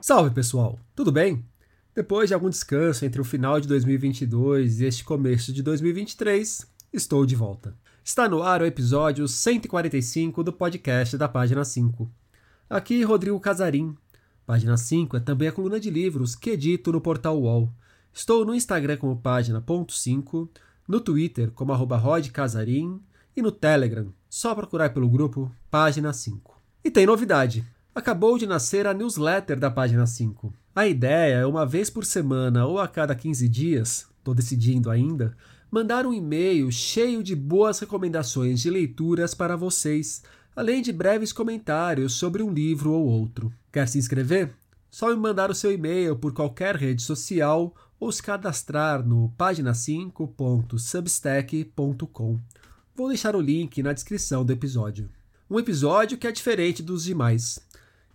Salve pessoal, tudo bem? Depois de algum descanso entre o final de 2022 e este começo de 2023, estou de volta. Está no ar o episódio 145 do podcast da Página 5. Aqui Rodrigo Casarim. Página 5 é também a coluna de livros que edito no portal UOL. Estou no Instagram como página.5, no Twitter como arroba rodcasarim e no Telegram, só procurar pelo grupo Página 5. E tem novidade! Acabou de nascer a newsletter da Página 5. A ideia é uma vez por semana ou a cada 15 dias, estou decidindo ainda, mandar um e-mail cheio de boas recomendações de leituras para vocês, além de breves comentários sobre um livro ou outro. Quer se inscrever? Só me mandar o seu e-mail por qualquer rede social ou se cadastrar no página5.substack.com. Vou deixar o link na descrição do episódio. Um episódio que é diferente dos demais.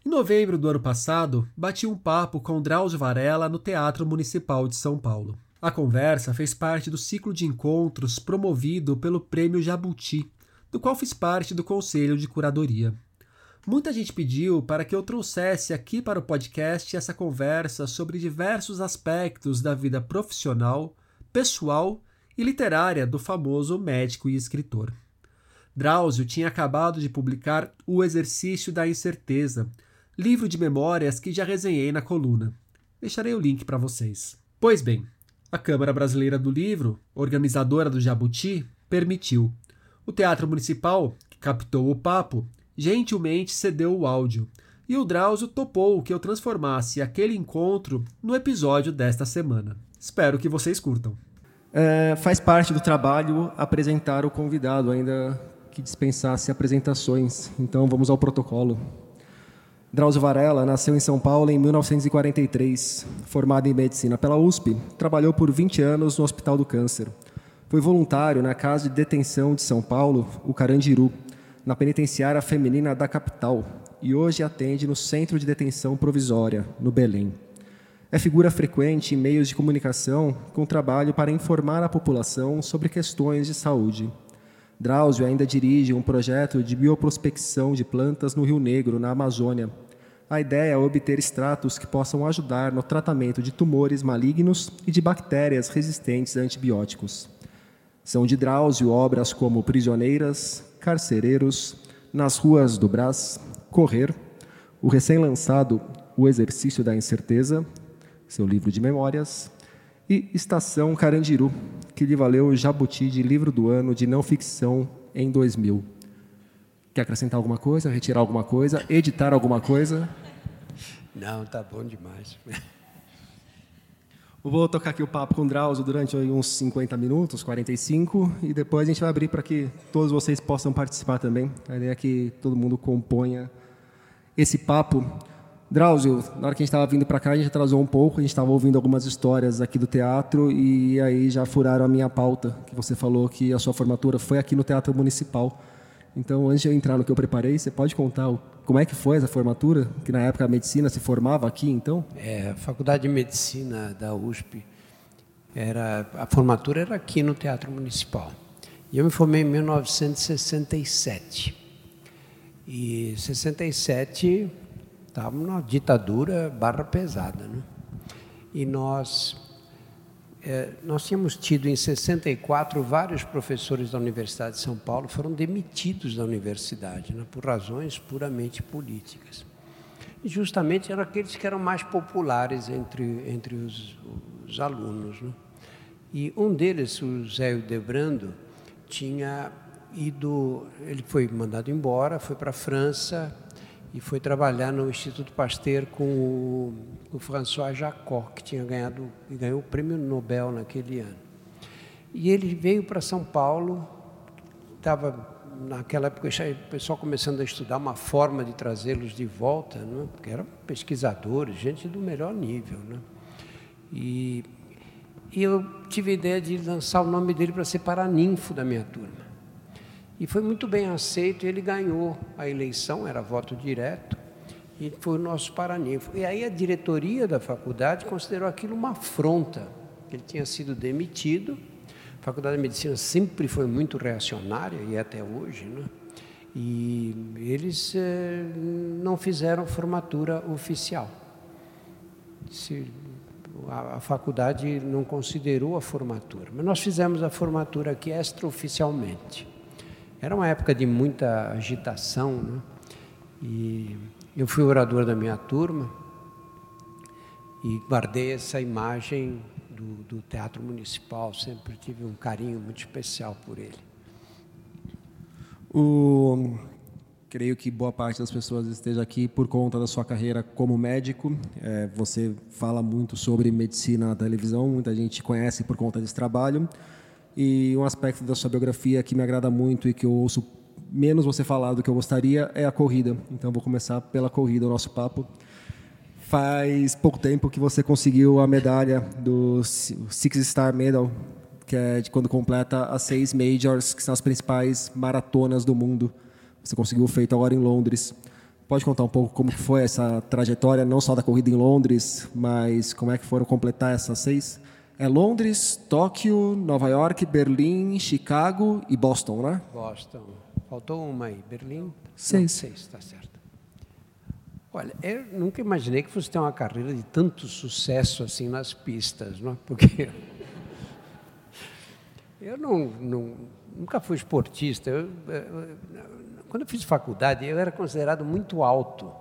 Em novembro do ano passado, bati um papo com Drauzio Varela no Teatro Municipal de São Paulo. A conversa fez parte do ciclo de encontros promovido pelo Prêmio Jabuti, do qual fiz parte do conselho de curadoria. Muita gente pediu para que eu trouxesse aqui para o podcast essa conversa sobre diversos aspectos da vida profissional, pessoal e literária do famoso médico e escritor. Drauzio tinha acabado de publicar O Exercício da Incerteza, livro de memórias que já resenhei na coluna. Deixarei o link para vocês. Pois bem, a Câmara Brasileira do Livro, organizadora do Jabuti, permitiu. O Teatro Municipal, que captou o papo, gentilmente cedeu o áudio, e o Drauzio topou que eu transformasse aquele encontro no episódio desta semana. Espero que vocês curtam. É, faz parte do trabalho apresentar o convidado, ainda que dispensasse apresentações. Então vamos ao protocolo. Drauzio Varela nasceu em São Paulo em 1943. Formado em medicina pela USP, trabalhou por 20 anos no Hospital do Câncer. Foi voluntário na Casa de Detenção de São Paulo, o Carandiru, na penitenciária feminina da capital, e hoje atende no Centro de Detenção Provisória, no Belém. É figura frequente em meios de comunicação com trabalho para informar a população sobre questões de saúde. Drauzio ainda dirige um projeto de bioprospecção de plantas no Rio Negro, na Amazônia. A ideia é obter extratos que possam ajudar no tratamento de tumores malignos e de bactérias resistentes a antibióticos. São de Drauzio obras como Prisioneiras, Carcereiros, Nas Ruas do Brás, Correr, o recém-lançado O Exercício da Incerteza, seu livro de memórias, e Estação Carandiru, que lhe valeu o Jabuti de Livro do Ano de Não Ficção em 2000. Quer acrescentar alguma coisa, retirar alguma coisa, editar alguma coisa? Não, tá bom demais. vou tocar aqui o papo com o Drauzio durante uns 50 minutos, 45, e depois a gente vai abrir para que todos vocês possam participar também. A ideia é que todo mundo componha esse papo. Drauzio, na hora que a gente estava vindo para cá, a gente atrasou um pouco, a gente estava ouvindo algumas histórias aqui do teatro e aí já furaram a minha pauta, que você falou que a sua formatura foi aqui no Teatro Municipal. Então, antes de eu entrar no que eu preparei, você pode contar como é que foi essa formatura? Que na época a medicina se formava aqui, então? É, a Faculdade de Medicina da USP, era, a formatura era aqui no Teatro Municipal. E eu me formei em 1967. E 67 Estávamos numa ditadura barra pesada. Né? E nós, nós tínhamos tido em 64 vários professores da Universidade de São Paulo foram demitidos da universidade, né? por razões puramente políticas. E justamente eram aqueles que eram mais populares entre, entre os, os alunos. Né? E um deles, o Zé Debrando, tinha ido, ele foi mandado embora, foi para a França, e foi trabalhar no Instituto Pasteur com o, o François Jacot, que tinha ganhado e ganhou o prêmio Nobel naquele ano. E ele veio para São Paulo, estava naquela época o pessoal começando a estudar uma forma de trazê-los de volta, né? porque eram pesquisadores, gente do melhor nível. Né? E, e eu tive a ideia de lançar o nome dele para ser paraninfo da minha turma. E foi muito bem aceito, ele ganhou a eleição, era voto direto, e foi o nosso paraninfo. E aí a diretoria da faculdade considerou aquilo uma afronta, ele tinha sido demitido. A Faculdade de Medicina sempre foi muito reacionária, e é até hoje, né? E eles eh, não fizeram formatura oficial. se, a, a, faculdade não considerou a formatura. Mas nós fizemos a formatura aqui extraoficialmente. Era uma época de muita agitação, né? E eu fui orador da minha turma e guardei essa imagem do, do Teatro Municipal, sempre tive um carinho muito especial por ele. O, creio que boa parte das pessoas esteja aqui por conta da sua carreira como médico. É, você fala muito sobre medicina na televisão, muita gente conhece por conta desse trabalho. E um aspecto da sua biografia que me agrada muito e que eu ouço menos você falar do que eu gostaria é a corrida. Então vou começar pela corrida, o nosso papo. Faz pouco tempo que você conseguiu a medalha do Six Star Medal, que é de quando completa as seis majors, que são as principais maratonas do mundo. Você conseguiu feito agora em Londres. Pode contar um pouco como foi essa trajetória, não só da corrida em Londres, mas como é que foram completar essas seis? É Londres, Tóquio, Nova York, Berlim, Chicago e Boston, né? Boston. Faltou uma aí. Berlim? Seis. Não, seis, está certo. Olha, eu nunca imaginei que fosse ter uma carreira de tanto sucesso assim nas pistas, não? É? Porque eu não, não, nunca fui esportista. Eu, eu, quando eu fiz faculdade, eu era considerado muito alto.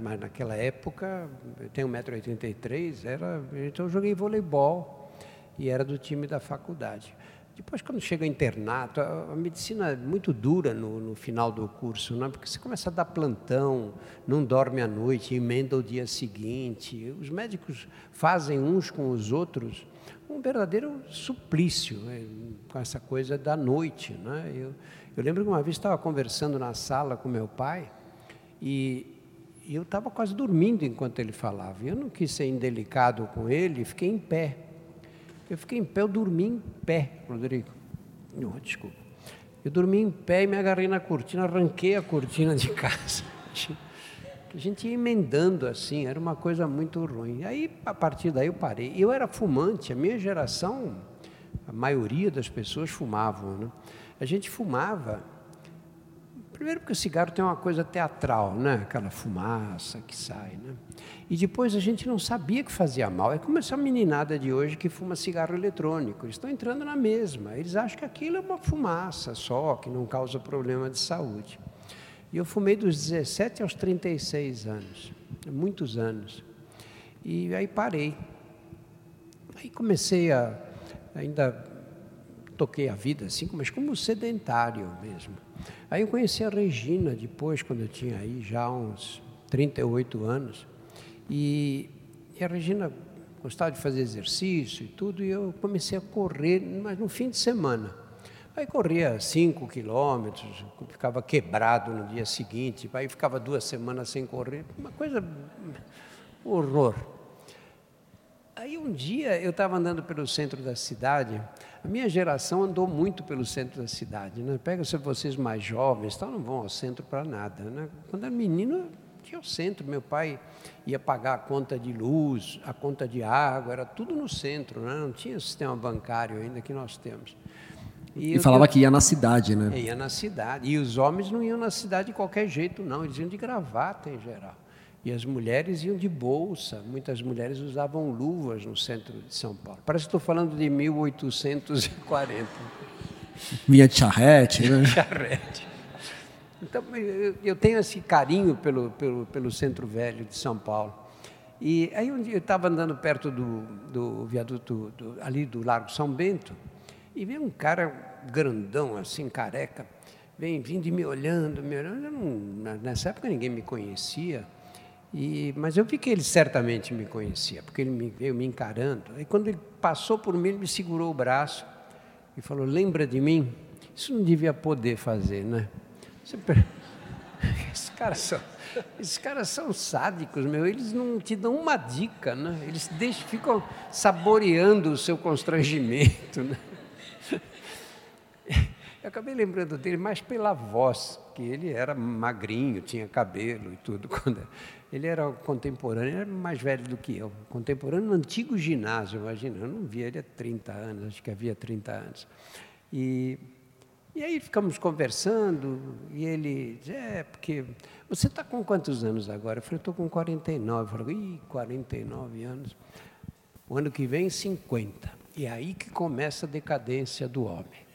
Mas naquela época, eu tenho 1,83m, era, então eu joguei voleibol e era do time da faculdade. Depois, quando chega internato, a, a medicina é muito dura no, no, final do curso, né? porque você começa a dar plantão, não dorme à noite, emenda o dia seguinte. Os médicos fazem uns com os outros um verdadeiro suplício né? com essa coisa da noite. Né? Eu, eu lembro que uma vez estava conversando na sala com meu pai e e eu estava quase dormindo enquanto ele falava. Eu não quis ser indelicado com ele, fiquei em pé. Eu fiquei em pé, eu dormi em pé, Rodrigo. Não, desculpa. Eu dormi em pé e me agarrei na cortina, arranquei a cortina de casa. A gente ia emendando assim, era uma coisa muito ruim. Aí, a partir daí, eu parei. Eu era fumante, a minha geração, a maioria das pessoas fumavam. Né? A gente fumava Primeiro porque o cigarro tem uma coisa teatral, né? Aquela fumaça que sai, né? E depois a gente não sabia que fazia mal. É como essa meninada de hoje que fuma cigarro eletrônico. Eles estão entrando na mesma. Eles acham que aquilo é uma fumaça só, que não causa problema de saúde. E eu fumei dos 17 aos 36 anos, muitos anos. E aí parei. Aí comecei a ainda toquei a vida assim, mas como sedentário mesmo. Aí eu conheci a Regina depois, quando eu tinha aí já uns 38 anos, e, e a Regina gostava de fazer exercício e tudo, e eu comecei a correr, mas no fim de semana. Aí corria 5 quilômetros, ficava quebrado no dia seguinte, aí ficava duas semanas sem correr, uma coisa, um horror. Aí um dia eu estava andando pelo centro da cidade, a minha geração andou muito pelo centro da cidade. Né? Pega se vocês mais jovens, tal, não vão ao centro para nada. Né? Quando era menino, tinha o centro. Meu pai ia pagar a conta de luz, a conta de água, era tudo no centro, né? não tinha sistema bancário ainda que nós temos. E, e falava que ia na cidade, né? Ia na cidade. E os homens não iam na cidade de qualquer jeito, não. Eles iam de gravata em geral. E as mulheres iam de bolsa, muitas mulheres usavam luvas no centro de São Paulo. Parece que estou falando de 1840. Vinha de charrete, né? charrete. Então, eu tenho esse carinho pelo, pelo, pelo centro velho de São Paulo. E aí um dia eu estava andando perto do, do viaduto, do, ali do Largo São Bento, e veio um cara grandão, assim, careca, vem vindo e me olhando, me olhando. Não, nessa época ninguém me conhecia. E, mas eu vi que ele certamente me conhecia, porque ele me veio me encarando. E quando ele passou por mim, ele me segurou o braço e falou: Lembra de mim? Isso não devia poder fazer, né? Per... Esses caras são, esses caras são sádicos, meu. Eles não te dão uma dica, né? Eles deixam, ficam saboreando o seu constrangimento, né? Eu acabei lembrando dele mais pela voz, que ele era magrinho, tinha cabelo e tudo. Quando ele era contemporâneo, era mais velho do que eu, contemporâneo no antigo ginásio, imagina, eu não via ele há 30 anos, acho que havia 30 anos. E, E aí ficamos conversando e ele disse, é, porque você está com quantos anos agora? Eu falei, estou com 49. Eu falei, ih, 49 anos. O ano que vem, 50. E é aí que começa a decadência do homem.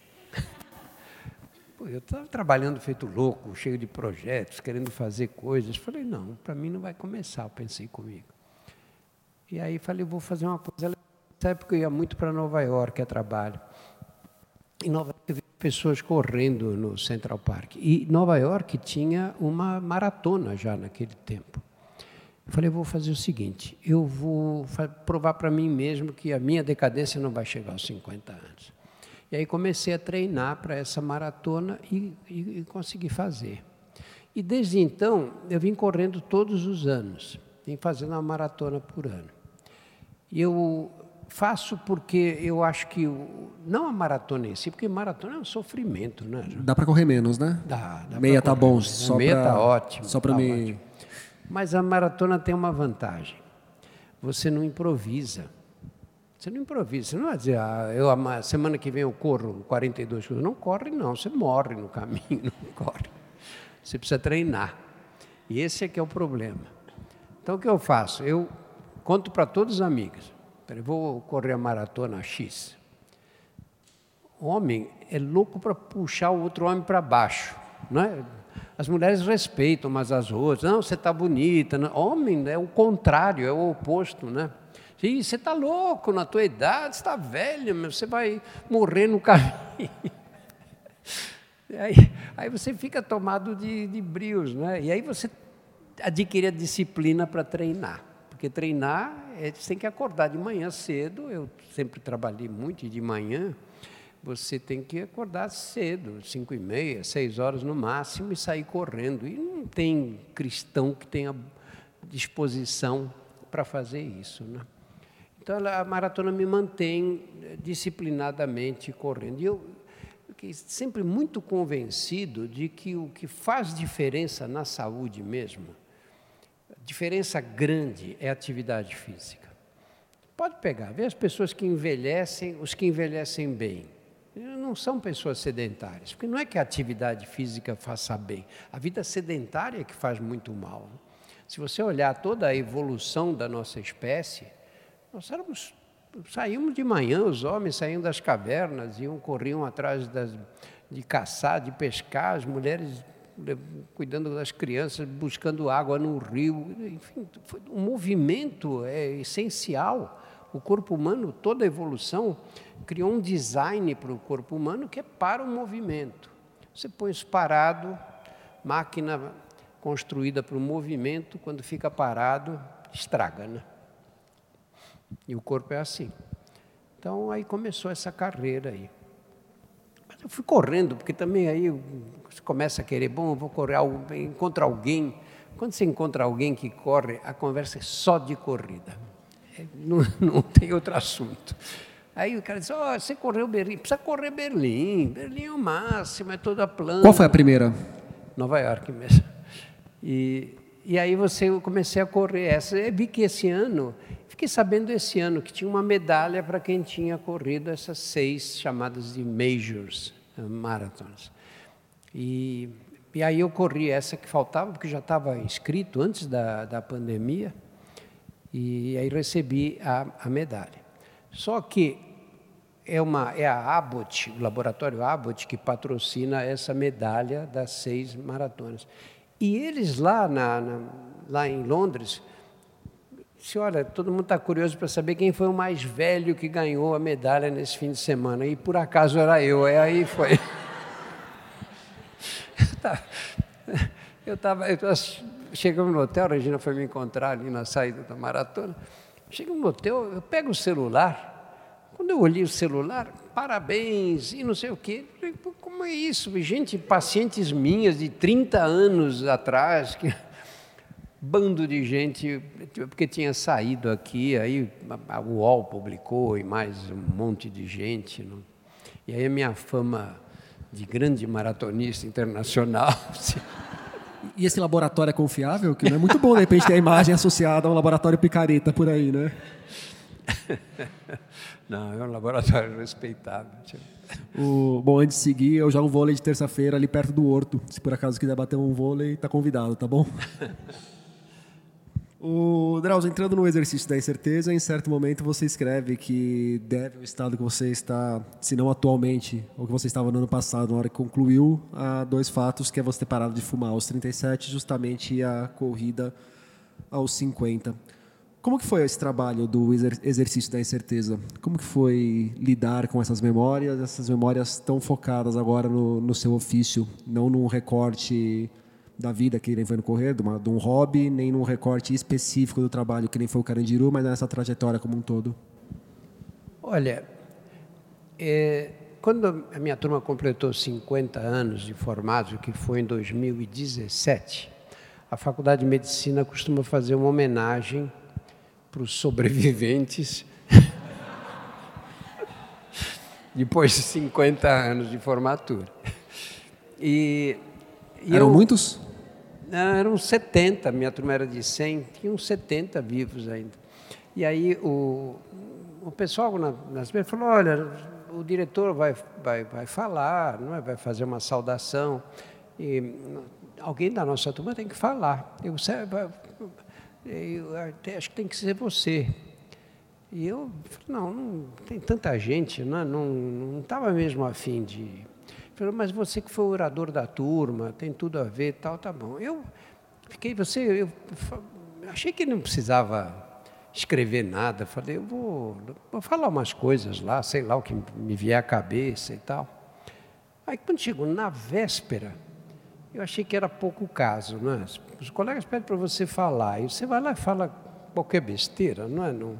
Eu estava trabalhando feito louco, cheio de projetos, querendo fazer coisas. Falei, não, para mim não vai começar, eu pensei comigo. E aí falei, vou fazer uma coisa. Nessa época eu ia muito para Nova York a trabalho. Em Nova York eu vi pessoas correndo no Central Park. E Nova York tinha uma maratona já naquele tempo. Eu falei, vou fazer o seguinte, eu vou provar para mim mesmo que a minha decadência não vai chegar aos 50 anos. E aí comecei a treinar para essa maratona e, e, e, consegui fazer. E desde então, eu vim correndo todos os anos, vim fazendo uma maratona por ano. E eu faço porque eu acho que, não a maratona em si, porque maratona é um sofrimento, né? Dá para correr menos, né? Dá. dá Meia tá bom. Só Meia pra, tá ótimo. Só para tá me... Ótimo. Mas a maratona tem uma vantagem. Você não improvisa. Você não improvisa, você não vai dizer, ah, eu, a semana que vem eu corro 42 quilômetros. Não corre, não, você morre no caminho, não corre. Você precisa treinar. E esse é que é o problema. Então o que eu faço? Eu conto para todos os amigos. Vou correr a maratona X. O homem é louco para puxar o outro homem para baixo. Não é? As mulheres respeitam umas às outras. Não, você está bonita. Não. Homem é o contrário, é o oposto, né? Você está louco na tua idade, está velho, você vai morrer no caminho. Aí, aí, você fica tomado de, de brios, né? E aí você adquire a disciplina para treinar. Porque treinar, é, você tem que acordar de manhã cedo. Eu sempre trabalhei muito de manhã. Você tem que acordar cedo, cinco e meia, seis horas no máximo, e sair correndo. E não tem cristão que tenha disposição para fazer isso, né? Então, a maratona me mantém eh, disciplinadamente correndo. E eu fiquei sempre muito convencido de que o que faz diferença na saúde mesmo, diferença grande, é a atividade física. Pode pegar, vê as pessoas que envelhecem, os que envelhecem bem. Não são pessoas sedentárias, porque não é que a atividade física faça bem, a vida sedentária é que faz muito mal. Se você olhar toda a evolução da nossa espécie, nós éramos, saímos de manhã, os homens saíam das cavernas, iam, corriam atrás das, de caçar, de pescar, as mulheres cuidando das crianças, buscando água no rio. Enfim, o movimento é essencial. O corpo humano, toda a evolução, criou um design para o corpo humano que é para o movimento. Você põe isso parado, máquina construída para o movimento, quando fica parado, estraga, né? E o corpo é assim. Então aí começou essa carreira aí. Mas eu fui correndo, porque também aí você começa a querer, bom, eu vou correr, encontra alguém. Quando você encontra alguém que corre, a conversa é só de corrida. É, não, não tem outro assunto. Aí o cara diz, oh, você correu Berlim, precisa correr Berlim, Berlim é o máximo, é toda plana. Qual foi a primeira? Nova York mesmo. E, e aí você, eu comecei a correr essa, eu vi que esse ano Fiquei sabendo esse ano que tinha uma medalha para quem tinha corrido essas seis chamadas de majors, eh, marathons. E, e aí eu corri essa que faltava, porque já estava inscrito antes da, da pandemia, e aí recebi a, a medalha. Só que é, uma, é a Abbott, o laboratório Abbott, que patrocina essa medalha das seis maratonas. E eles lá, na, na, lá em Londres disse, olha, todo mundo está curioso para saber quem foi o mais velho que ganhou a medalha nesse fim de semana. E por acaso era eu. E aí foi. eu estava. Chegamos no hotel, a Regina foi me encontrar ali na saída da maratona. Chegamos no hotel, eu pego o celular. Quando eu olhei o celular, parabéns e não sei o quê. Como é isso? Gente, pacientes minhas de 30 anos atrás, que bando de gente, porque tinha saído aqui, aí a UOL publicou e mais um monte de gente. Não? E aí a minha fama de grande maratonista internacional. E esse laboratório é confiável? Que não é muito bom, de repente, ter a imagem associada a um laboratório picareta por aí, né? Não, é um laboratório respeitável. O, bom, antes de seguir, eu jogo vôlei de terça-feira ali perto do Horto. Se por acaso quiser bater um vôlei, tá convidado, tá bom? O Drauzio, entrando no exercício da incerteza, em certo momento você escreve que deve o estado que você está, se não atualmente, ou que você estava no ano passado, na hora que concluiu, a dois fatos, que é você ter parado de fumar aos 37, justamente a corrida aos 50. Como que foi esse trabalho do exercício da incerteza? Como que foi lidar com essas memórias, essas memórias tão focadas agora no, no seu ofício, não num recorte da vida que nem foi no correr, de, uma, de um hobby, nem num recorte específico do trabalho que nem foi o Carandiru, mas nessa trajetória como um todo? Olha, é, quando a minha turma completou 50 anos de formado, que foi em 2017, a Faculdade de Medicina costuma fazer uma homenagem para os sobreviventes depois de 50 anos de formatura. E, e Eram eu, muitos? Eram 70, minha turma era de 100, tinha uns 70 vivos ainda. E aí o, o pessoal na, nas falou, olha, o diretor vai, vai, vai falar, não é? vai fazer uma saudação, e alguém da nossa turma tem que falar. Eu, eu acho que tem que ser você. E eu falei, não, não tem tanta gente, não estava não, não mesmo afim de Falou, mas você que foi orador da turma, tem tudo a ver, tal, tá bom. Eu fiquei, você, eu achei que não precisava escrever nada. Falei, eu vou, vou falar umas coisas lá, sei lá o que me vier à cabeça e tal. Aí quando chegou na véspera, eu achei que era pouco caso, não é? Os colegas pedem para você falar, e você vai lá e fala qualquer besteira, não é? Não,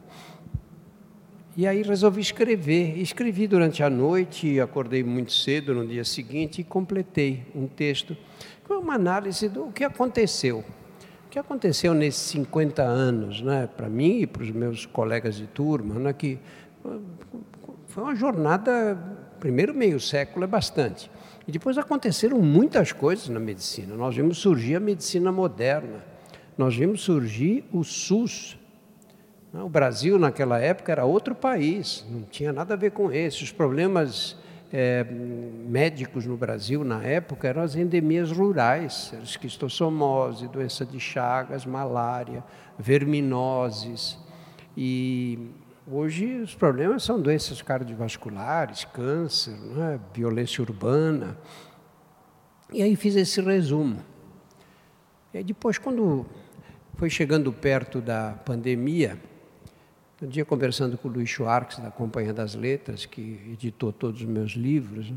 e aí resolvi escrever. Escrevi durante a noite, acordei muito cedo no dia seguinte e completei um texto com uma análise do que aconteceu. O que aconteceu nesses 50 anos, né, para mim e para os meus colegas de turma, né, que foi uma jornada, primeiro meio século é bastante. E depois aconteceram muitas coisas na medicina. Nós vimos surgir a medicina moderna, nós vimos surgir o SUS, o Brasil, naquela época, era outro país, não tinha nada a ver com esse. Os problemas é, médicos no Brasil, na época, eram as endemias rurais, esquistossomose, doença de Chagas, malária, verminoses. E hoje os problemas são doenças cardiovasculares, câncer, é? violência urbana. E aí fiz esse resumo. E depois, quando foi chegando perto da pandemia, um dia, conversando com o Luiz Schwartz, da Companhia das Letras, que editou todos os meus livros,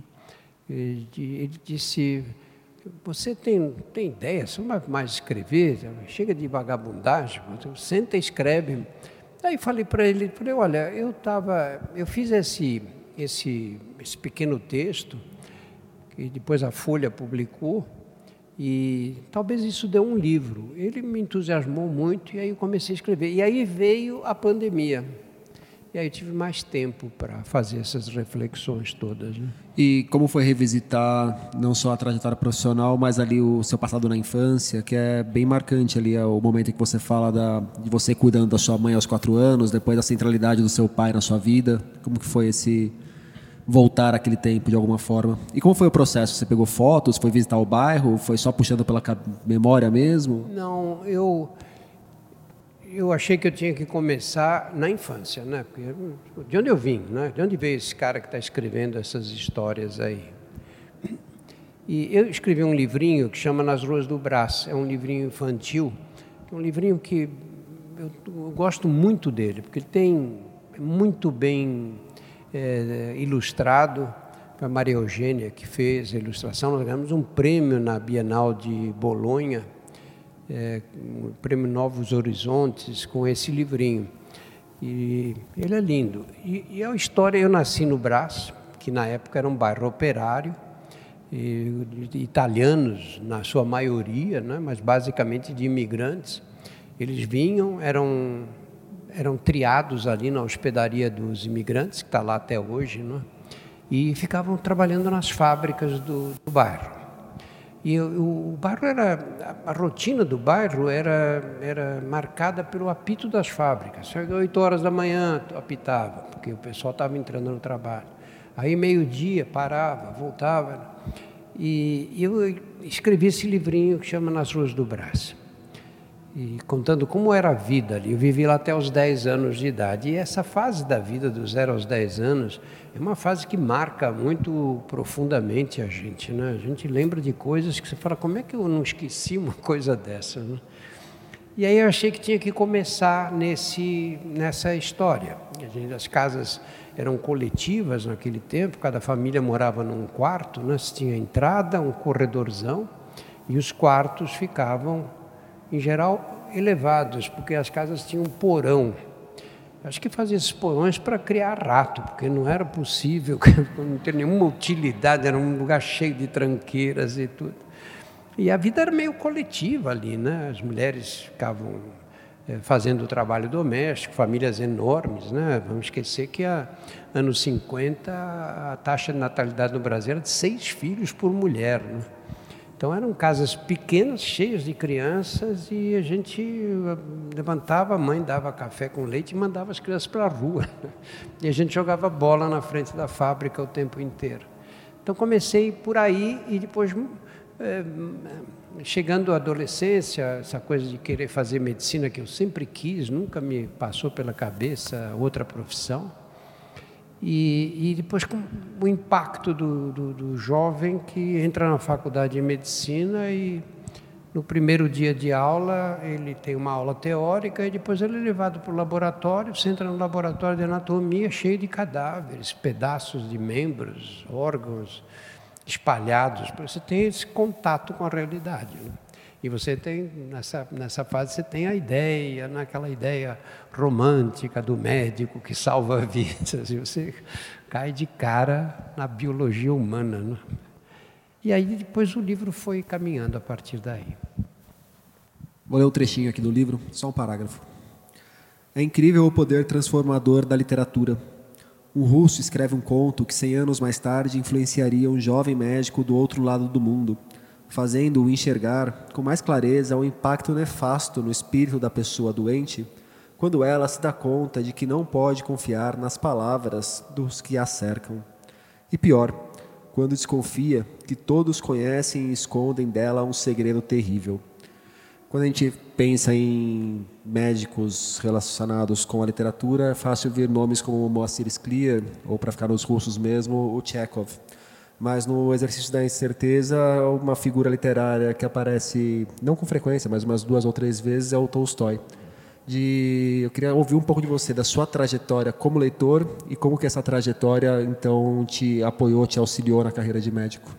ele disse: Você tem, tem ideia, você não vai mais escrever, chega de vagabundagem, senta e escreve. Aí falei para ele: falei, Olha, eu, tava, eu fiz esse, esse, esse pequeno texto, que depois a Folha publicou, e talvez isso deu um livro. Ele me entusiasmou muito e aí eu comecei a escrever. E aí veio a pandemia. E aí tive mais tempo para fazer essas reflexões todas. Né? E como foi revisitar não só a trajetória profissional, mas ali o seu passado na infância, que é bem marcante ali, é o momento em que você fala da, de você cuidando da sua mãe aos quatro anos, depois da centralidade do seu pai na sua vida. Como que foi esse voltar aquele tempo de alguma forma. E como foi o processo? Você pegou fotos, foi visitar o bairro, foi só puxando pela memória mesmo? Não, eu eu achei que eu tinha que começar na infância, né? Porque de onde eu vim, né? De onde veio esse cara que está escrevendo essas histórias aí? E eu escrevi um livrinho que chama Nas Ruas do Brás. É um livrinho infantil, é um livrinho que eu, eu gosto muito dele, porque ele tem muito bem é, ilustrado, foi a Maria Eugênia que fez a ilustração. Nós ganhamos um prêmio na Bienal de Bolonha, é, o prêmio Novos Horizontes, com esse livrinho. E ele é lindo. E, e a história, eu nasci no Brás, que na época era um bairro operário, e, italianos na sua maioria, né, mas basicamente de imigrantes. Eles vinham, eram eram triados ali na hospedaria dos imigrantes, que está lá até hoje, né? e ficavam trabalhando nas fábricas do, do bairro. E o, o bairro era, a, rotina do bairro era, era marcada pelo apito das fábricas. Às 8 horas da manhã apitava, porque o pessoal estava entrando no trabalho. Aí meio-dia parava, voltava. E eu escrevi esse livrinho que chama Nas Ruas do Brás e contando como era a vida ali. Eu vivi lá até os 10 anos de idade. E essa fase da vida, dos 0 aos 10 anos, é uma fase que marca muito profundamente a gente. Né? A gente lembra de coisas que você fala, como é que eu não esqueci uma coisa dessa? Né? E aí eu achei que tinha que começar nesse, nessa história. As casas eram coletivas naquele tempo, cada família morava num quarto, né? Tinha entrada, um corredorzão, e os quartos ficavam em geral elevados, porque as casas tinham porão. Acho que fazia esses porões para criar rato, porque não era possível, não ter nenhuma utilidade, era um lugar cheio de tranqueiras e tudo. E a vida era meio coletiva ali, né? As mulheres ficavam é, fazendo o trabalho doméstico, famílias enormes, né? Vamos esquecer que a anos 50 a taxa de natalidade no Brasil era de seis filhos por mulher, né? Então eram casas pequenas, cheias de crianças, e a gente eh, levantava, a mãe dava café com leite e mandava as crianças para a rua. E a gente jogava bola na frente da fábrica o tempo inteiro. Então comecei por aí e depois, é, chegando à adolescência, essa coisa de querer fazer medicina que eu sempre quis, nunca me passou pela cabeça outra profissão. E, e depois com o impacto do, do, do, jovem que entra na faculdade de medicina e no primeiro dia de aula ele tem uma aula teórica e depois ele é levado para o laboratório, você entra no laboratório de anatomia cheio de cadáveres, pedaços de membros, órgãos espalhados, você tem esse contato com a realidade. Né? E você tem, nessa, nessa fase, você tem a ideia, naquela ideia romântica do médico que salva vidas, e você cai de cara na biologia humana. Né? E aí depois o livro foi caminhando a partir daí. Vou ler um trechinho aqui do livro, só um parágrafo. É incrível o poder transformador da literatura. Um russo escreve um conto que, cem anos mais tarde, influenciaria um jovem médico do outro lado do mundo fazendo-o enxergar com mais clareza o impacto nefasto no espírito da pessoa doente, quando ela se dá conta de que não pode confiar nas palavras dos que a cercam. E pior, quando desconfia que todos conhecem e escondem dela um segredo terrível. Quando a gente pensa em médicos relacionados com a literatura, é fácil ver nomes como Moacir Scliar, ou para ficar nos russos mesmo, o Chekhov mas no exercício da incerteza, uma figura literária que aparece não com frequência, mas umas duas ou três vezes é o Tolstói. De, eu queria ouvir um pouco de você, da sua trajetória como leitor e como que essa trajetória então te apoiou, te auxiliou na carreira de médico.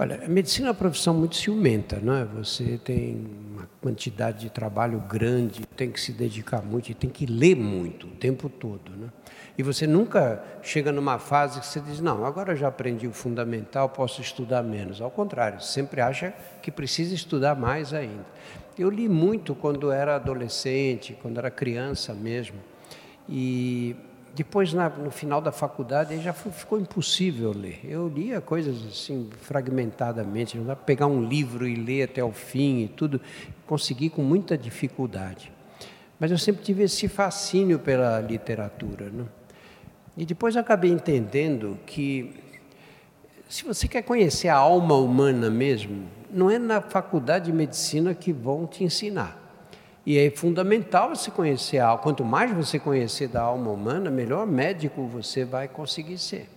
Olha, a medicina é uma profissão muito ciumenta, não é? Você tem uma quantidade de trabalho grande, tem que se dedicar muito tem que ler muito o tempo todo, né? E você nunca chega numa fase que você diz, não, agora já aprendi o fundamental, posso estudar menos. Ao contrário, sempre acha que precisa estudar mais ainda. Eu li muito quando era adolescente, quando era criança mesmo. E depois, na, no final da faculdade, já ficou impossível ler. Eu lia coisas assim, fragmentadamente, não dá para pegar um livro e ler até o fim e tudo. Consegui com muita dificuldade. Mas eu sempre tive esse fascínio pela literatura. Né? E depois acabei entendendo que, se você quer conhecer a alma humana mesmo, não é na faculdade de medicina que vão te ensinar. E é fundamental você conhecer a alma. Quanto mais você conhecer da alma humana, melhor médico você vai conseguir ser.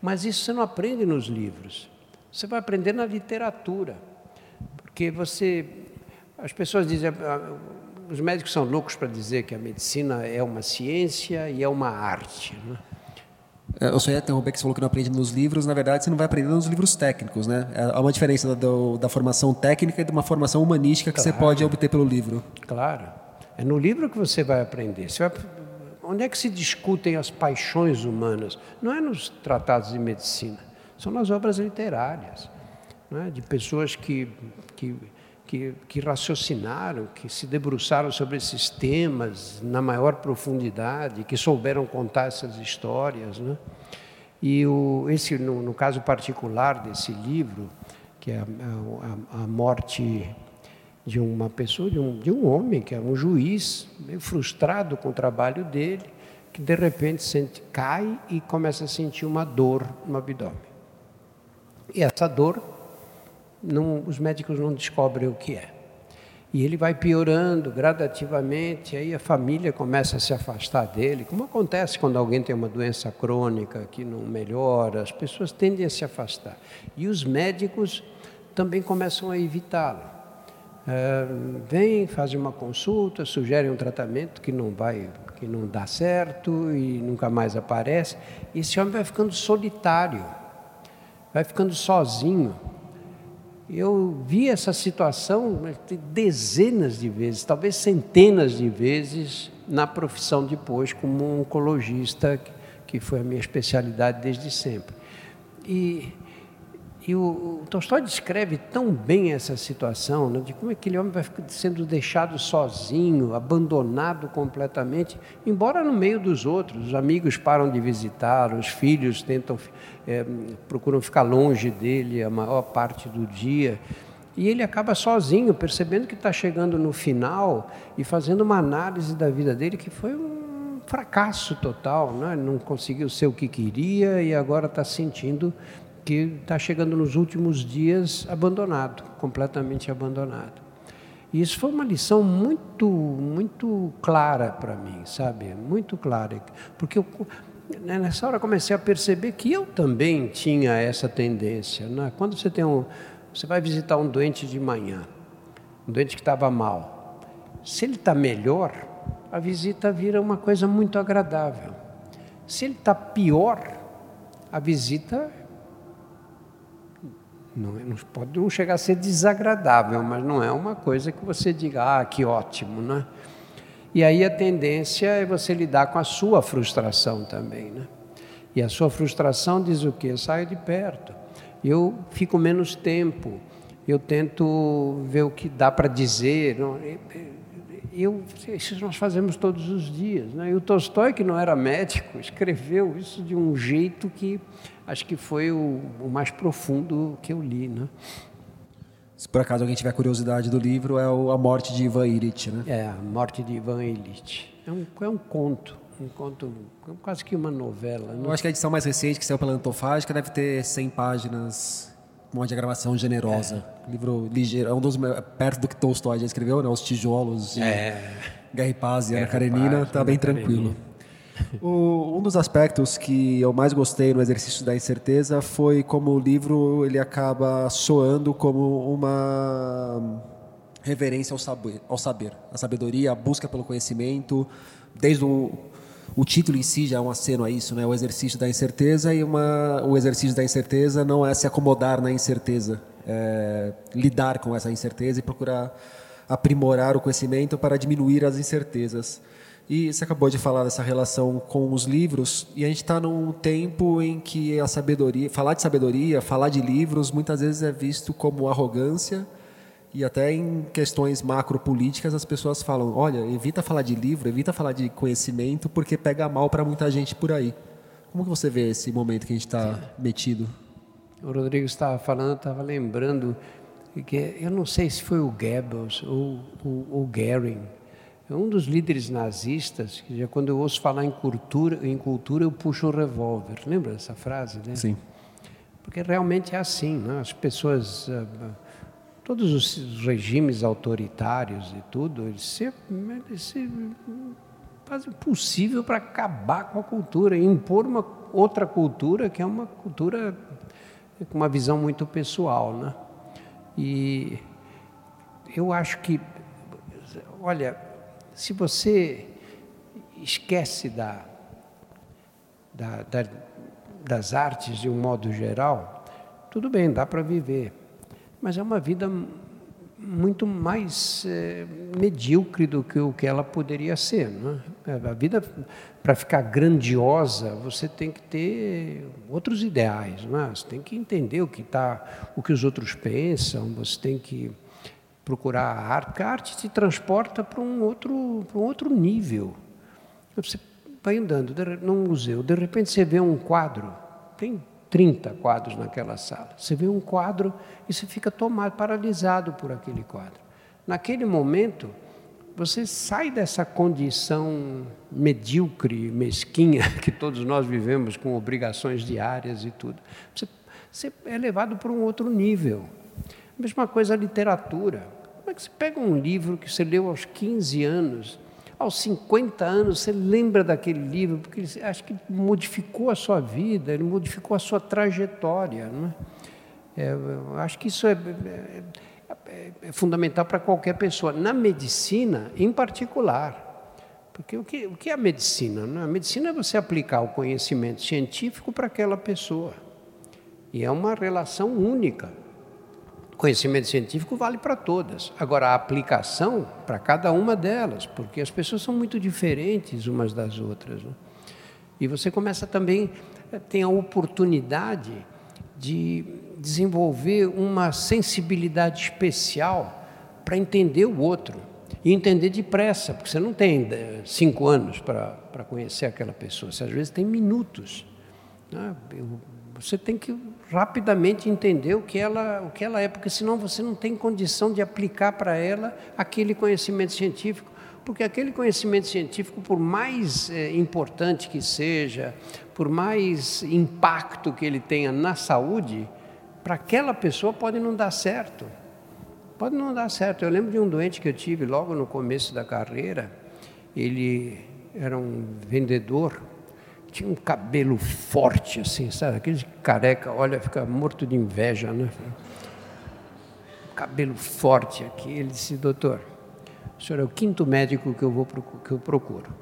Mas isso você não aprende nos livros. Você vai aprender na literatura. Porque você. As pessoas dizem. Ah, os médicos são loucos para dizer que a medicina é uma ciência e é uma arte. Né? É, eu só ia interromper que você falou que não aprende nos livros. Na verdade, você não vai aprender nos livros técnicos, né? É, há uma diferença da, da formação técnica e de uma formação humanística que claro. você pode obter pelo livro. Claro. É no livro que você vai aprender. Você vai... Onde é que se discutem as paixões humanas? Não é nos tratados de medicina, são nas obras literárias, é? de pessoas que, que que, que, raciocinaram, que se debruçaram sobre esses temas na maior profundidade, que souberam contar essas histórias. Né? E o, esse, no, no, caso particular desse livro, que é a, a, a morte de uma pessoa, de um, de um homem, que é um juiz, meio frustrado com o trabalho dele, que de repente sente, cai e começa a sentir uma dor no abdômen. E essa dor, não, os médicos não descobrem o que é. E ele vai piorando gradativamente, aí a família começa a se afastar dele, como acontece quando alguém tem uma doença crônica que não melhora, as pessoas tendem a se afastar. E os médicos também começam a evitá-lo. É, vêm, fazem uma consulta, sugerem um tratamento que não vai, que não dá certo e nunca mais aparece. E esse homem vai ficando solitário, vai ficando sozinho. Eu vi essa situação dezenas de vezes, talvez centenas de vezes, na profissão depois, como oncologista, que foi a minha especialidade desde sempre. E, e o, o Tolstói descreve tão bem essa situação, né, de como aquele homem vai sendo deixado sozinho, abandonado completamente, embora no meio dos outros. Os amigos param de visitar, os filhos tentam é, procuram ficar longe dele a maior parte do dia. E ele acaba sozinho, percebendo que está chegando no final e fazendo uma análise da vida dele que foi um fracasso total. Né? Não conseguiu ser o que queria e agora está sentindo que está chegando nos últimos dias abandonado, completamente abandonado. E isso foi uma lição muito, muito clara para mim, sabe? Muito clara. Porque eu, né, nessa hora comecei a perceber que eu também tinha essa tendência. Né? Quando você tem um, você vai visitar um doente de manhã, um doente que estava mal, se ele está melhor, a visita vira uma coisa muito agradável. Se ele está pior, a visita não, não, pode não chegar a ser desagradável, mas não é uma coisa que você diga, ah, que ótimo, né? E aí a tendência é você lidar com a sua frustração também, né? E a sua frustração diz o quê? Saio de perto. Eu fico menos tempo. Eu tento ver o que dá para dizer. Eu, isso nós fazemos todos os dias. Né? E o Tolstói, que não era médico, escreveu isso de um jeito que acho que foi o, o mais profundo que eu li. Né? Se por acaso alguém tiver curiosidade do livro, é o A Morte de Ivan Illich, né? É, A Morte de Ivan Illich. É um, é um conto, um conto, quase que uma novela. Né? Eu acho que a edição mais recente, que saiu pela Antofágica, deve ter 100 páginas, uma diagramação generosa. É. Livro ligeiro, é um dos perto do que Tolstói já escreveu, né? Os tijolos de é. Guerra e Paz e Ana Karenina, tá bem tranquilo. O, um dos aspectos que eu mais gostei no exercício da incerteza foi como o livro ele acaba soando como uma reverência ao saber, ao saber, a sabedoria, a busca pelo conhecimento, desde o, o título em si já é um aceno a isso, né? O exercício da incerteza e uma, o exercício da incerteza não é se acomodar na incerteza, é lidar com essa incerteza e procurar aprimorar o conhecimento para diminuir as incertezas. E você acabou de falar dessa relação com os livros, e a gente está num tempo em que a sabedoria, falar de sabedoria, falar de livros, muitas vezes é visto como arrogância, e até em questões macropolíticas as pessoas falam: olha, evita falar de livro, evita falar de conhecimento, porque pega mal para muita gente por aí. Como que você vê esse momento que a gente está metido? O Rodrigo estava falando, estava lembrando que eu não sei se foi o Goebbels ou o Goering é um dos líderes nazistas, que já quando eu ouço falar em cultura, em cultura eu puxo o revólver. Lembra dessa frase, né? Sim. Porque realmente é assim, né? As pessoas, ah, ah, todos os regimes autoritários e tudo, eles se, eles se fazem o possível para acabar com a cultura, impor uma outra cultura que é uma cultura com uma visão muito pessoal, né? E eu acho que, olha, se você esquece da, da, da, das artes de um modo geral, tudo bem, dá para viver. Mas é uma vida muito mais é, medíocre do que o que ela poderia ser. É? A vida, para ficar grandiosa, você tem que ter outros ideais. É? Você tem que entender o que, tá, o que os outros pensam, você tem que procurar a arte, porque a arte te transporta para um outro, para um outro nível. Você vai andando num museu, de repente você vê um quadro, tem 30 quadros naquela sala. Você vê um quadro e você fica tomado, paralisado por aquele quadro. Naquele momento, você sai dessa condição medíocre, mesquinha, que todos nós vivemos com obrigações diárias e tudo. Você, você é levado para um outro nível. Mesma coisa a literatura. Como é que você pega um livro que você leu aos 15 anos, aos 50 anos, você lembra daquele livro, porque ele, acho que modificou a sua vida, ele modificou a sua trajetória. Não é? É, acho que isso é, é é, é fundamental para qualquer pessoa. Na medicina, em particular. Porque o que, o que é a medicina? Né? A medicina é você aplicar o conhecimento científico para aquela pessoa. E é uma relação única. Conhecimento científico vale para todas. Agora, a aplicação para cada uma delas, porque as pessoas são muito diferentes umas das outras. Né? E você começa também, eh, tem a oportunidade de desenvolver uma sensibilidade especial para entender o outro e entender depressa, porque você não tem eh, cinco anos para, conhecer aquela pessoa, você às vezes tem minutos. Né? Você tem que rapidamente entender o que, ela, o que ela é, porque senão você não tem condição de aplicar para ela aquele conhecimento científico, porque aquele conhecimento científico, por mais é, importante que seja, por mais impacto que ele tenha na saúde, para aquela pessoa pode não dar certo. Pode não dar certo. Eu lembro de um doente que eu tive logo no começo da carreira. Ele era um vendedor, tinha um cabelo forte, assim, sabe? Aquele careca, olha, fica morto de inveja, né? Cabelo forte aqui. Ele disse, doutor, o senhor é o quinto médico que eu, vou, que eu procuro.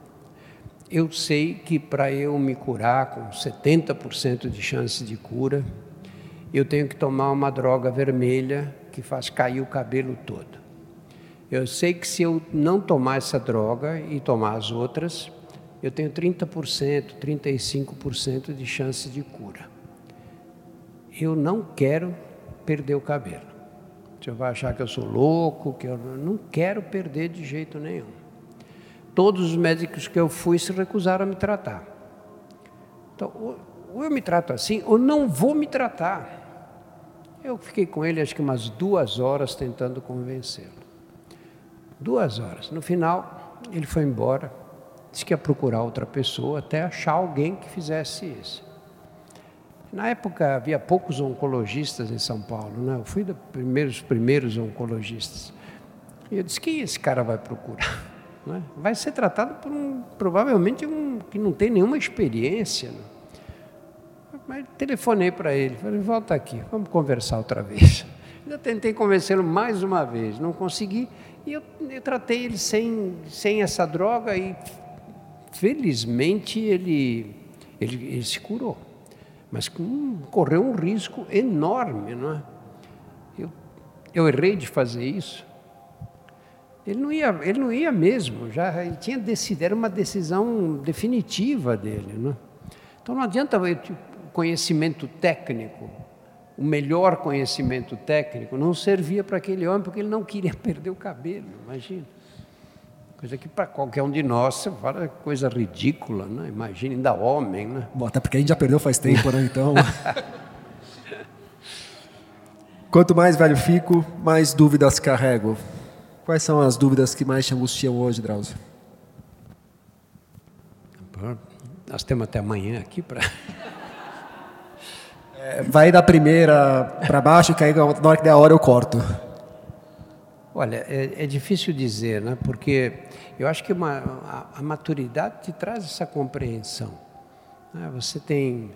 Eu sei que para eu me curar com 70% de chance de cura, eu tenho que tomar uma droga vermelha que faz cair o cabelo todo. Eu sei que se eu não tomar essa droga e tomar as outras, eu tenho 30%, 35% de chance de cura. Eu não quero perder o cabelo. Você vai achar que eu sou louco, que eu não quero perder de jeito nenhum. Todos os médicos que eu fui se recusaram a me tratar. Então, ou eu me trato assim, ou não vou me tratar. Eu fiquei com ele acho que umas duas horas tentando convencê-lo. Duas horas. No final, ele foi embora, disse que ia procurar outra pessoa até achar alguém que fizesse isso. Na época havia poucos oncologistas em São Paulo, né? eu fui dos primeiros, primeiros oncologistas. E eu disse: quem esse cara vai procurar? Né? Vai ser tratado por um, provavelmente, um que não tem nenhuma experiência. Né? Mas telefonei para ele, falei, volta aqui, vamos conversar outra vez. Ainda tentei convencê-lo mais uma vez, não consegui. E eu, eu tratei ele sem, sem essa droga e, felizmente, ele, ele, ele se curou. Mas com, correu um risco enorme, não é? Eu, eu errei de fazer isso. Ele não ia, ele não ia mesmo, já ele tinha decidido, era uma decisão definitiva dele, não é? Então não adianta eu, conhecimento técnico, o melhor conhecimento técnico, não servia para aquele homem porque ele não queria perder o cabelo, imagina. Coisa que para qualquer um de nós você fala coisa ridícula, né? imagina, ainda homem. Né? Bom, até porque a gente já perdeu faz tempo, né? Então. Quanto mais velho fico, mais dúvidas carrego. Quais são as dúvidas que mais te angustiam hoje, Drauzio? Nós temos até amanhã aqui para. É, vai da primeira para baixo, que aí na hora que der a hora eu corto. Olha, é, é difícil dizer, né? porque eu acho que uma, a, a, maturidade te traz essa compreensão. Né? Você tem,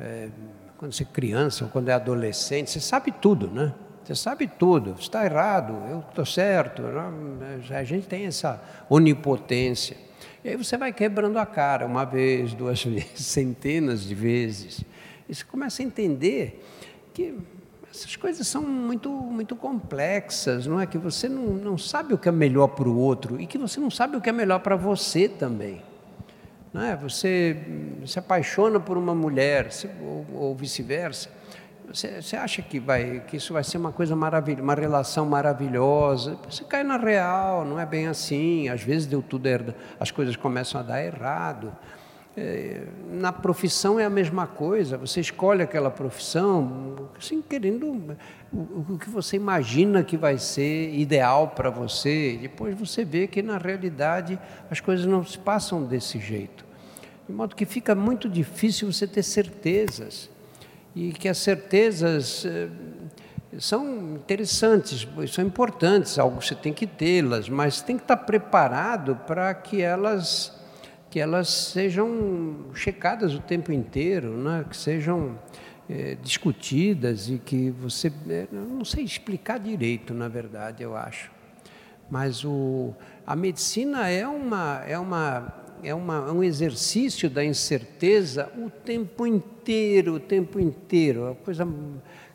é, quando você é criança ou quando é adolescente, você sabe tudo, né? Você sabe tudo, está errado, eu estou certo. Né? A gente tem essa onipotência. E aí você vai quebrando a cara uma vez, duas vezes, centenas de vezes. E você começa a entender que essas coisas são muito, muito complexas, não é? Que você não, não sabe o que é melhor para o outro e que você não sabe o que é melhor para você também. Não é? Você se apaixona por uma mulher ou, ou vice-versa. Você, você, acha que, vai, que isso vai ser uma coisa maravilhosa, uma relação maravilhosa? Você cai na real, não é bem assim. Às vezes deu tudo as coisas começam a dar errado. É, na profissão é a mesma coisa, você escolhe aquela profissão, assim, querendo o, o que você imagina que vai ser ideal para você, depois você vê que na realidade as coisas não se passam desse jeito. De modo que fica muito difícil você ter certezas, e que as certezas eh, são interessantes, são importantes, algo você tem que tê-las, mas tem que estar preparado para que elas que elas sejam checadas o tempo inteiro, né? que sejam é, discutidas e que você é, não sei explicar direito, na verdade, eu acho. Mas o, a medicina é uma é uma é uma, um exercício da incerteza o tempo inteiro, o tempo inteiro. A coisa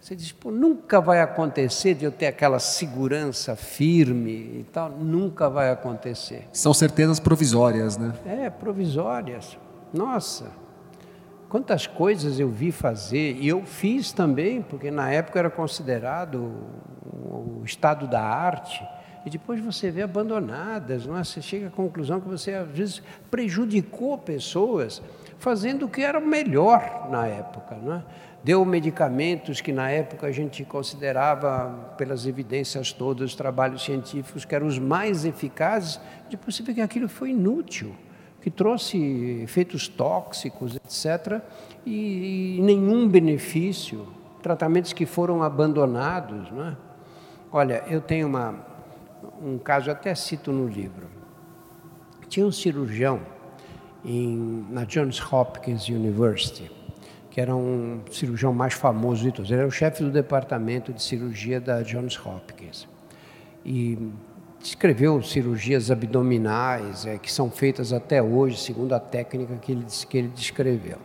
você diz, pô, nunca vai acontecer de eu ter aquela segurança firme e tal, nunca vai acontecer. São certezas provisórias, né? É, provisórias. Nossa, quantas coisas eu vi fazer, e eu fiz também, porque na época era considerado o estado da arte, e depois você vê abandonadas, não é? você chega à conclusão que você às vezes prejudicou pessoas fazendo o que era melhor na época. Não é? deu medicamentos que na época a gente considerava, pelas evidências todas, os trabalhos científicos, que eram os mais eficazes, depois vê que aquilo foi inútil, que trouxe efeitos tóxicos, etc., e, e nenhum benefício, tratamentos que foram abandonados. É? Olha, eu tenho uma, um caso, até cito no livro. Tinha um cirurgião em, na Johns Hopkins University, que era um cirurgião mais famoso de todos. Ele era o chefe do departamento de cirurgia da Johns Hopkins. E descreveu cirurgias abdominais é, que são feitas até hoje, segundo a técnica que ele, que ele descreveu.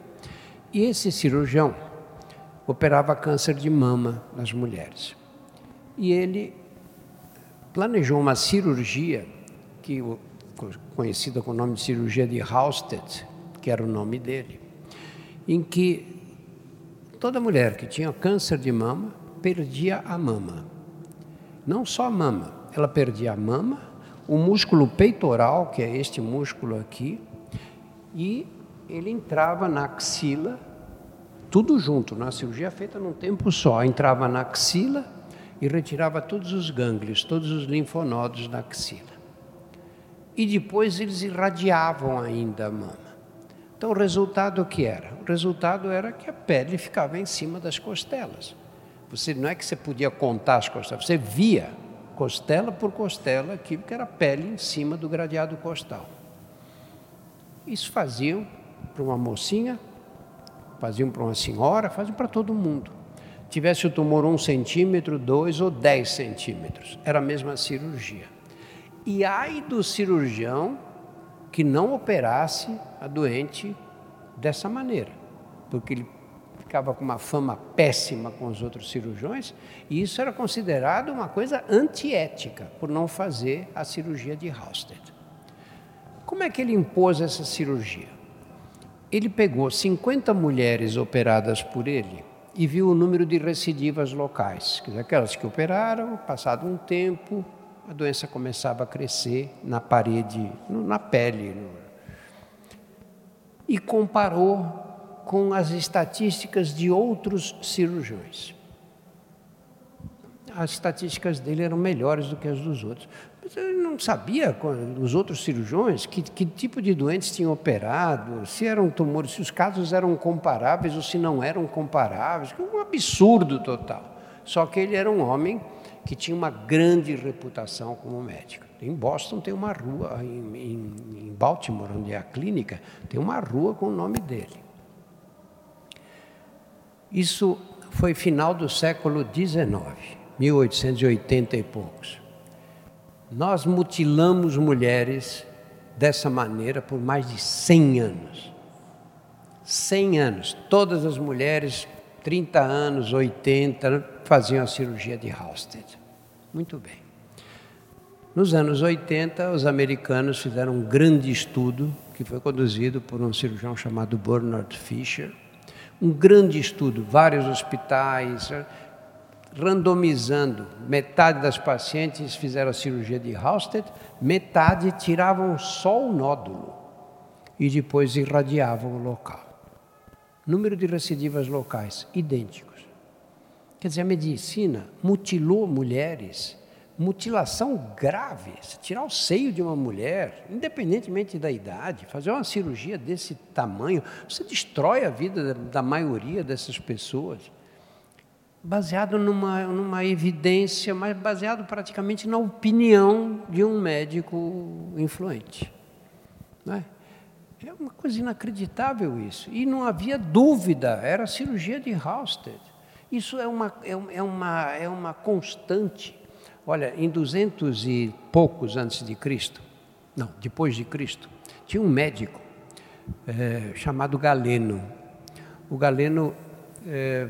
E esse cirurgião operava câncer de mama nas mulheres. E ele planejou uma cirurgia que conhecida com o nome de cirurgia de Halsted, que era o nome dele, em que Toda mulher que tinha câncer de mama perdia a mama. Não só a mama, ela perdia a mama, o músculo peitoral, que é este músculo aqui, e ele entrava na axila, tudo junto, na cirurgia feita num tempo só, entrava na axila e retirava todos os gânglios, todos os linfonodos da axila. E depois eles irradiavam ainda a mama. Então, o resultado o que era? O resultado era que a pele ficava em cima das costelas. Você não é que você podia contar as costelas, você via costela por costela aquilo que era pele em cima do gradeado costal. Isso faziam para uma mocinha, faziam para uma senhora, faziam para todo mundo. Tivesse o tumor um centímetro, dois ou dez centímetros, era a mesma cirurgia. E ai do cirurgião que não operasse a doente dessa maneira, porque ele ficava com uma fama péssima com os outros cirurgiões, e isso era considerado uma coisa antiética, por não fazer a cirurgia de Halsted. Como é que ele impôs essa cirurgia? Ele pegou 50 mulheres operadas por ele e viu o número de recidivas locais, aquelas que operaram, passado um tempo, a doença começava a crescer na parede, na pele. E comparou com as estatísticas de outros cirurgiões. As estatísticas dele eram melhores do que as dos outros. Ele não sabia, os outros cirurgiões, que, que tipo de doentes tinham operado, se eram tumores, se os casos eram comparáveis ou se não eram comparáveis. Um absurdo total. Só que ele era um homem que tinha uma grande reputação como médico. Em Boston tem uma rua, em, em, em Baltimore, onde é a clínica, tem uma rua com o nome dele. Isso foi final do século XIX, 1880 e poucos. Nós mutilamos mulheres dessa maneira por mais de 100 anos. 100 anos. Todas as mulheres, 30 anos, 80, faziam a cirurgia de Halsted. Muito bem. Nos anos 80, os americanos fizeram um grande estudo que foi conduzido por um cirurgião chamado Bernard Fisher. Um grande estudo, vários hospitais, randomizando. Metade das pacientes fizeram a cirurgia de Halsted, metade tiravam só o nódulo. e depois irradiavam o local. Número de recidivas locais idênticos. Quer dizer, a medicina mutilou mulheres, mutilação grave, tirar o seio de uma mulher, independentemente da idade, fazer uma cirurgia desse tamanho, você destrói a vida da maioria dessas pessoas baseado numa, numa evidência, mas baseado praticamente na opinião de um médico influente. Não é? uma coisa inacreditável isso. E não havia dúvida, era cirurgia de Halsted. Isso é uma, é, é uma, é uma constante. Olha, em duzentos e poucos antes de Cristo, não, depois de Cristo, tinha um médico é, chamado Galeno. O Galeno é,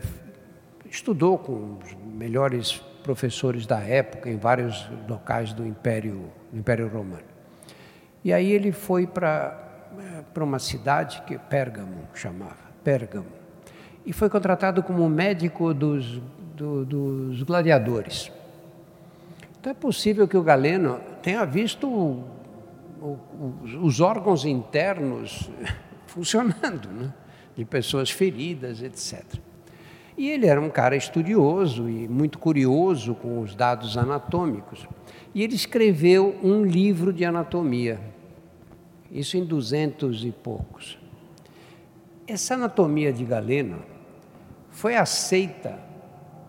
estudou com os melhores professores da época em vários locais do Império, do Império Romano. E aí ele foi para para uma cidade que Pérgamo chamava, Pérgamo, e foi contratado como médico dos, do, dos gladiadores. Então é possível que o Galeno tenha visto o, o, os órgãos internos funcionando, né? de pessoas feridas, etc. E ele era um cara estudioso e muito curioso com os dados anatômicos. E ele escreveu um livro de anatomia, isso em duzentos e poucos. Essa anatomia de Galeno foi aceita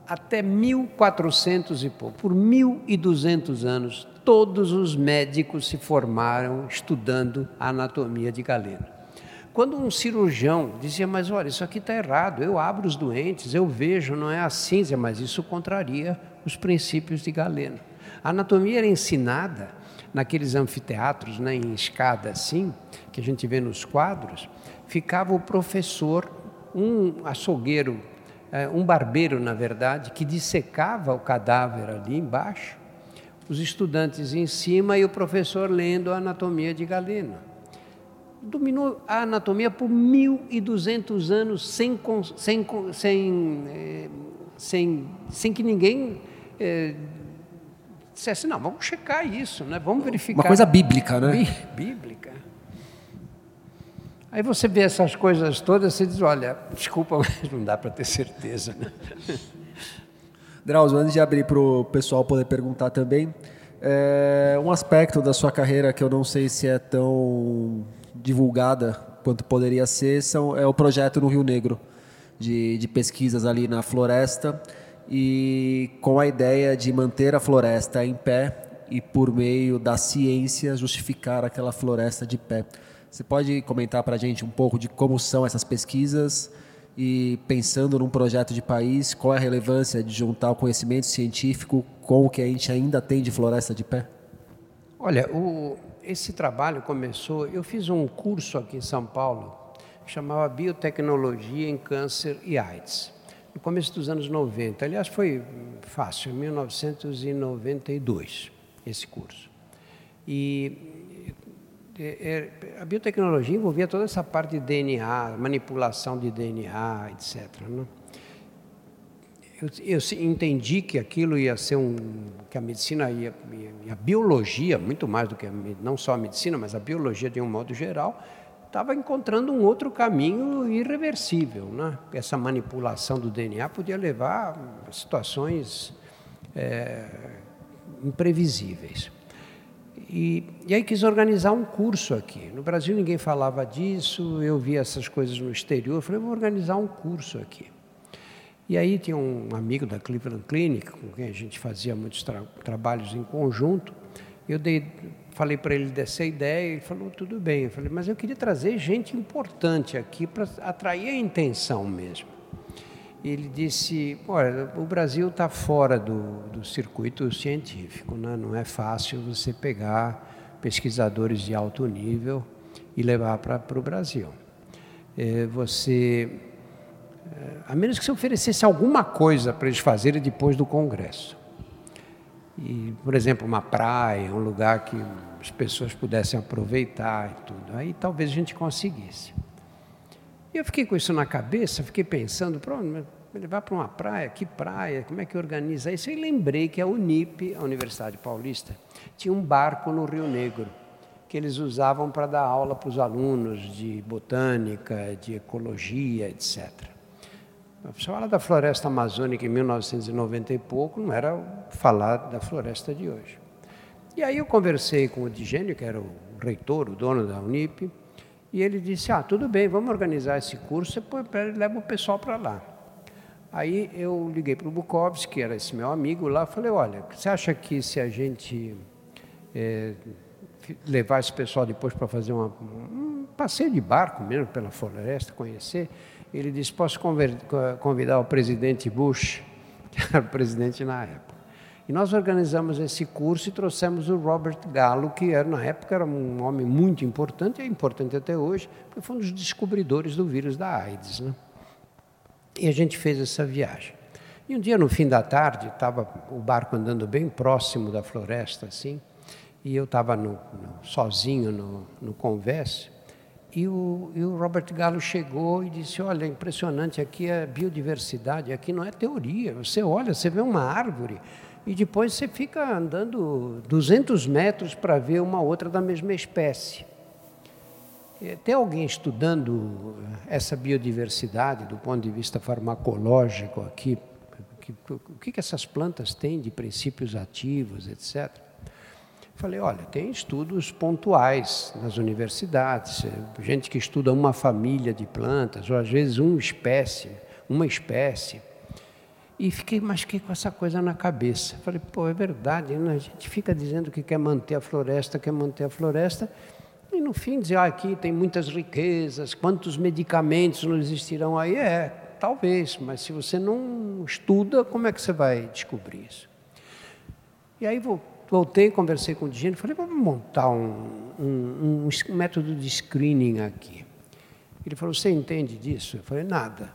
até 1400 e pouco. Por 1200 anos, todos os médicos se formaram estudando a anatomia de Galeno. Quando um cirurgião dizia, mas olha, isso aqui está errado, eu abro os doentes, eu vejo, não é assim, mas isso contraria os princípios de Galeno. A anatomia era ensinada naqueles anfiteatros, né, em escada assim, que a gente vê nos quadros, ficava o professor, um açougueiro, é, um barbeiro, na verdade, que dissecava o cadáver ali embaixo, os estudantes em cima e o professor lendo a anatomia de Galeno dominou a anatomia por 1.200 anos sem, sem, sem, eh, sem, sem que ninguém é, dissesse, não, vamos checar isso, né? vamos verificar. Uma coisa bíblica, né? Bíblica. Aí você vê essas coisas todas, você diz, olha, desculpa, mas não dá para ter certeza. Né? Drauzio, antes de abrir para o pessoal poder perguntar também, é, um aspecto da sua carreira que eu não sei se é tão divulgada quanto poderia ser são, é o projeto no Rio Negro, de, de pesquisas ali na floresta e com a ideia de manter a floresta em pé e por meio da ciência justificar aquela floresta de pé. Você pode comentar para a gente um pouco de como são essas pesquisas e pensando num projeto de país, qual é a relevância de juntar o conhecimento científico com o que a gente ainda tem de floresta de pé? Olha, o, esse trabalho começou, eu fiz um curso aqui em São Paulo, chamava Biotecnologia em Câncer e AIDS, no começo dos anos 90. Aliás, foi fácil, em 1992, esse curso. E é, é, a biotecnologia envolvia toda essa parte de DNA, manipulação de DNA, etc. eu, eu, entendi que aquilo ia ser um que a medicina ia, a biologia muito mais do que a, não só a medicina mas a biologia de um modo geral estava encontrando um outro caminho irreversível né? Essa manipulação do DNA podia levar a situações é, imprevisíveis. E, e aí quis organizar um curso aqui. No Brasil ninguém falava disso eu vi essas coisas no exterior falei vou organizar um curso aqui e aí tinha um amigo da Cleveland Clinic, com quem a gente fazia muitos tra trabalhos em conjunto. Eu dei, falei para ele dessa ideia, ele falou, tudo bem. Eu falei, mas eu queria trazer gente importante aqui para atrair a intenção mesmo. Ele disse, olha, o Brasil está fora do, do circuito científico, né? não é fácil você pegar pesquisadores de alto nível e levar para o Brasil. É, você a menos que se oferecesse alguma coisa para eles fazerem depois do Congresso. E, por exemplo, uma praia, um lugar que as pessoas pudessem aproveitar e tudo. Aí talvez a gente conseguisse. E eu fiquei com isso na cabeça, fiquei pensando, pronto, levar para uma praia, que praia, como é que organiza isso? E lembrei que a Unip, a Universidade Paulista, tinha um barco no Rio Negro. que eles usavam para dar aula para os alunos de botânica, de ecologia, etc. Você fala da floresta amazônica em 1990 e pouco, não era falar da floresta de hoje. E aí eu conversei com o Digênio, que era o reitor, o dono da Unip, e ele disse, ah, tudo bem, vamos organizar esse curso, depois leva o pessoal para lá. Aí eu liguei para o Bukowski, que era esse meu amigo lá, falei, olha, você acha que se a gente é, levar esse pessoal depois para fazer uma, um passeio de barco mesmo pela floresta, conhecer. Ele disse: Posso convidar o presidente Bush, que era o presidente na época. E nós organizamos esse curso e trouxemos o Robert Gallo, que era, na época era um homem muito importante, é importante até hoje, porque foi um dos descobridores do vírus da AIDS. Né? E a gente fez essa viagem. E um dia, no fim da tarde, estava o barco andando bem próximo da floresta, assim, e eu estava sozinho no, no converse, e o, e o Robert Gallo chegou e disse, olha, impressionante, aqui é biodiversidade, aqui não é teoria, você olha, você vê uma árvore, e depois você fica andando 200 metros para ver uma outra da mesma espécie. Tem alguém estudando essa biodiversidade do ponto de vista farmacológico aqui? O que, que essas plantas têm de princípios ativos, etc.? Falei, olha, tem estudos pontuais nas universidades, gente que estuda uma família de plantas, ou às vezes uma espécie, uma espécie. E fiquei, mas fiquei com essa coisa na cabeça. Falei, pô, é verdade, né? a gente fica dizendo que quer manter a floresta, quer manter a floresta, e no fim dizer, ah, aqui tem muitas riquezas, quantos medicamentos não existirão aí? É, talvez, mas se você não estuda, como é que você vai descobrir isso? E aí vou voltei, conversei com o Digino, falei, vamos montar um, um, um, método de screening aqui. Ele falou, você entende disso? Eu falei, nada.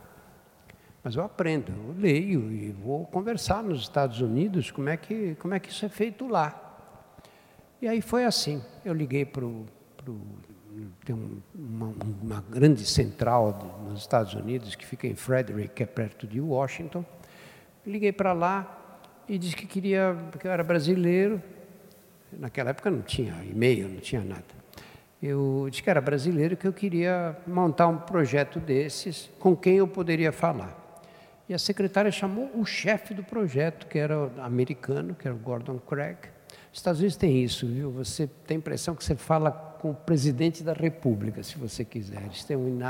Mas eu aprendo, eu leio e vou conversar nos Estados Unidos como é que, como é que isso é feito lá. E aí foi assim, eu liguei para o... Tem uma, uma grande central nos Estados Unidos que fica em Frederick, que é perto de Washington. Liguei para lá, e disse que queria, porque eu era brasileiro, naquela época não tinha e-mail, não tinha nada. Eu disse que era brasileiro que eu queria montar um projeto desses com quem eu poderia falar. E a secretária chamou o chefe do projeto, que era americano, que era o Gordon Craig. Os Estados Unidos tem isso, viu? Você tem a impressão que você fala com o presidente da República, se você quiser.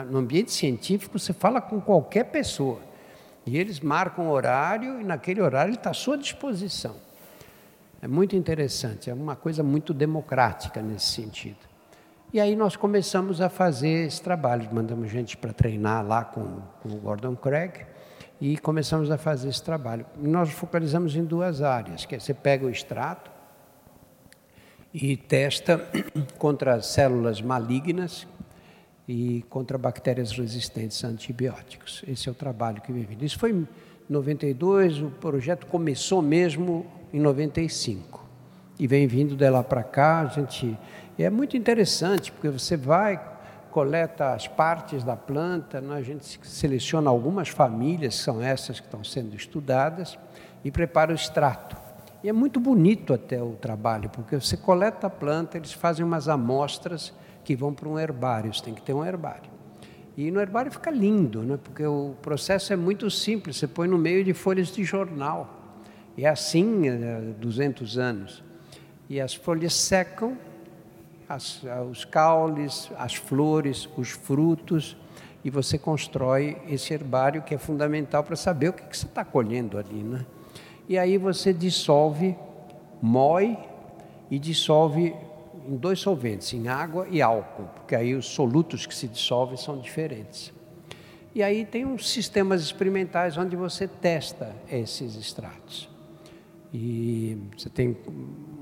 no ambiente científico, você fala com qualquer pessoa. E eles marcam horário e naquele horário ele está à sua disposição. É muito interessante, é uma coisa muito democrática nesse sentido. E aí nós começamos a fazer esse trabalho, mandamos gente para treinar lá com, com, o Gordon Craig e começamos a fazer esse trabalho. Nós focalizamos em duas áreas, que é você pega o extrato e testa contra células malignas e contra bactérias resistentes a antibióticos. Esse é o trabalho que vem vindo. Isso foi em 92, o projeto começou mesmo em 95. E vem vindo de lá para cá, a gente e é muito interessante, porque você vai, coleta as partes da planta, né? a gente seleciona algumas famílias, são essas que estão sendo estudadas, e prepara o extrato. E é muito bonito até o trabalho, porque você coleta a planta, eles fazem umas amostras que vão para um herbário, você tem que ter um herbário. E no herbário fica lindo, né? porque o processo é muito simples, você põe no meio de folhas de jornal. E é assim há 200 anos. E as folhas secam, as, os caules, as flores, os frutos, e você constrói esse herbário que é fundamental para saber o que, que você está colhendo ali. Né? E aí você dissolve, moe e dissolve em dois solventes, em água e álcool, porque aí os solutos que se dissolvem são diferentes. E aí tem uns sistemas experimentais onde você testa esses extratos. E você tem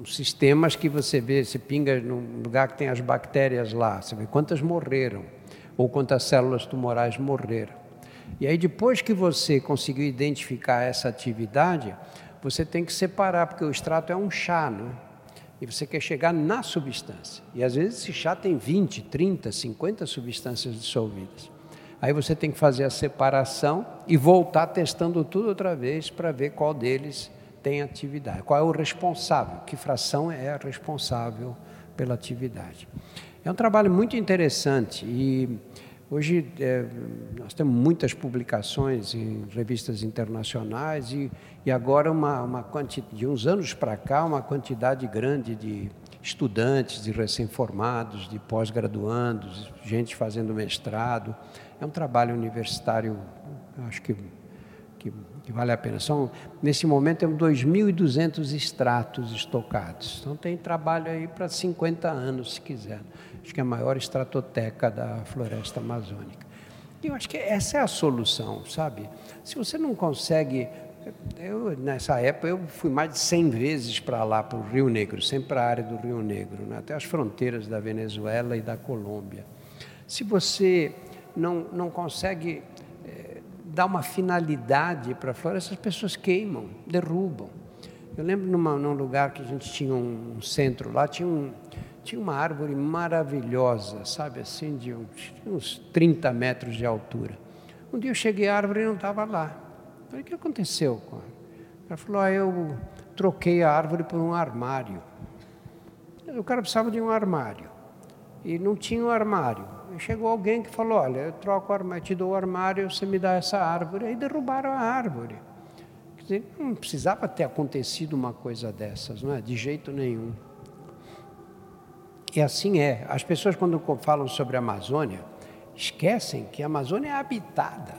sistemas que você vê, você pinga num lugar que tem as bactérias lá, você vê quantas morreram, ou quantas células tumorais morreram. E aí depois que você conseguiu identificar essa atividade, você tem que separar, porque o extrato é um chá, não é? E você quer chegar na substância. E às vezes esse chá tem 20, 30, 50 substâncias dissolvidas. Aí você tem que fazer a separação e voltar testando tudo outra vez para ver qual deles tem atividade. Qual é o responsável? Que fração é a responsável pela atividade. É um trabalho muito interessante e hoje é, nós temos muitas publicações em revistas internacionais e, e agora uma, uma quantidade, de uns anos para cá uma quantidade grande de estudantes, de recém-formados, de pós-graduandos, gente fazendo mestrado. É um trabalho universitário, acho que, que, que vale a pena. São, nesse momento temos 2.200 extratos estocados. Então tem trabalho aí para 50 anos, se quiser. Acho que é a maior estratoteca da floresta amazônica. E eu acho que essa é a solução, sabe? Se você não consegue eu, nessa época, eu fui mais de 100 vezes para lá, para o Rio Negro, sempre para a área do Rio Negro, né? até as fronteiras da Venezuela e da Colômbia. Se você não, não consegue é, dar uma finalidade para a floresta, as pessoas queimam, derrubam. Eu lembro numa, num lugar que a gente tinha um centro lá, tinha, um, tinha uma árvore maravilhosa, sabe assim, de uns, uns 30 metros de altura. Um dia eu cheguei à árvore e não estava lá. Falei, o que aconteceu? Ela falou, ah, eu troquei a árvore por um armário. O cara precisava de um armário. E não tinha um armário. E chegou alguém que falou, olha, eu troco o armário, te dou o armário, você me dá essa árvore. Aí derrubaram a árvore. Quer dizer, não precisava ter acontecido uma coisa dessas, não é? De jeito nenhum. E assim é. As pessoas, quando falam sobre a Amazônia, esquecem que a Amazônia é habitada.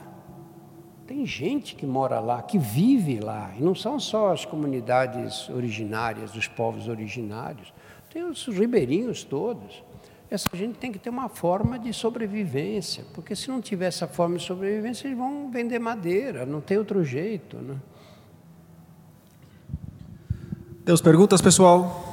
Tem gente que mora lá, que vive lá, e não são só as comunidades originárias, os povos originários, tem os ribeirinhos todos. Essa gente tem que ter uma forma de sobrevivência, porque se não tiver essa forma de sobrevivência, eles vão vender madeira, não tem outro jeito. Né? Deus perguntas, pessoal?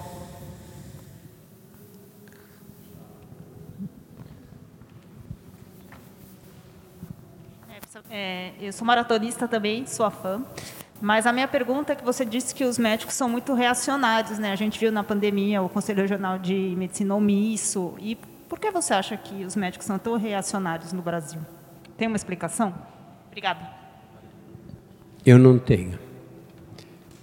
É, eu sou maratonista também, sou fã. Mas a minha pergunta é que você disse que os médicos são muito reacionários, né? A gente viu na pandemia o Conselho Regional de Medicina omisso. E por que você acha que os médicos são tão reacionários no Brasil? Tem uma explicação? Obrigada. Eu não tenho.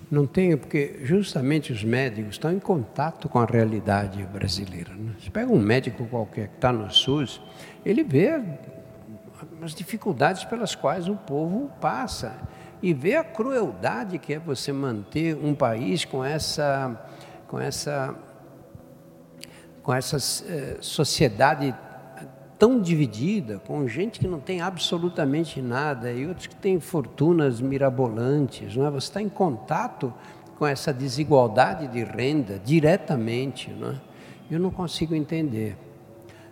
Não tenho, porque justamente os médicos estão em contato com a realidade brasileira. Né? Você pega um médico qualquer que está no SUS, ele vê as dificuldades pelas quais o povo passa e ver a crueldade que é você manter um país com essa com essa com essa eh, sociedade tão dividida, com gente que não tem absolutamente nada e outros que têm fortunas mirabolantes, não é? Você está em contato com essa desigualdade de renda diretamente, não é? Eu não consigo entender,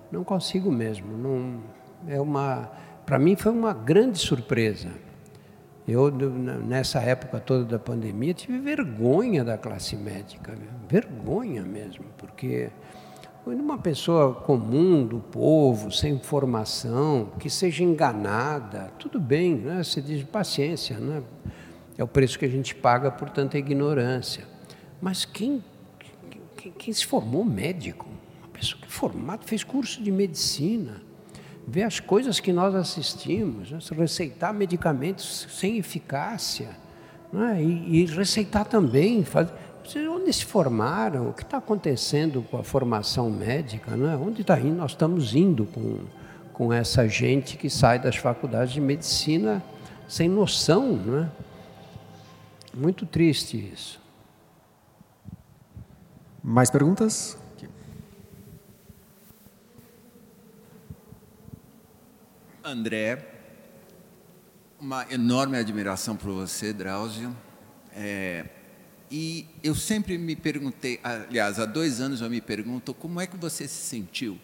não consigo mesmo, não é uma para mim foi uma grande surpresa. Eu, nessa época toda da pandemia, tive vergonha da classe médica, vergonha mesmo, porque uma pessoa comum, do povo, sem formação, que seja enganada, tudo bem, né? você diz paciência, né? é o preço que a gente paga por tanta ignorância. Mas quem, quem, quem se formou médico, uma pessoa que é formada, fez curso de medicina, ver as coisas que nós assistimos, né? receitar medicamentos sem eficácia, né? e, e, receitar também, fazer, onde se formaram, o que está acontecendo com a formação médica, né? onde está indo, nós estamos indo com, com essa gente que sai das faculdades de medicina sem noção, né? Muito triste isso. Mais perguntas? André, uma enorme admiração por você, Drauzio. É, e eu sempre me perguntei, aliás, há dois anos eu me pergunto como é que você se sentiu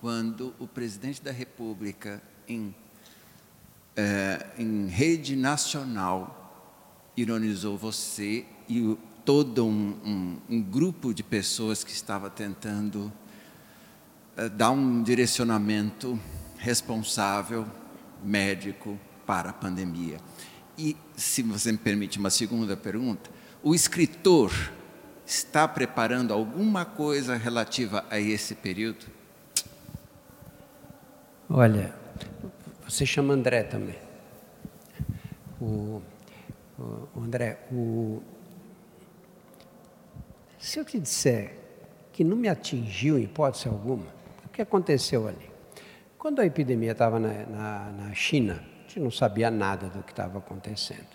quando o presidente da República, em, é, em rede nacional, ironizou você e o, todo um, um, um, grupo de pessoas que estava tentando é, dar um direcionamento responsável médico para a pandemia. E, se você me permite uma segunda pergunta, o escritor está preparando alguma coisa relativa a esse período? Olha, você chama André também. O, o André, o, se eu te disser que não me atingiu em hipótese alguma. O que aconteceu ali? Quando a epidemia estava na, na, na China, a gente não sabia nada do que estava acontecendo.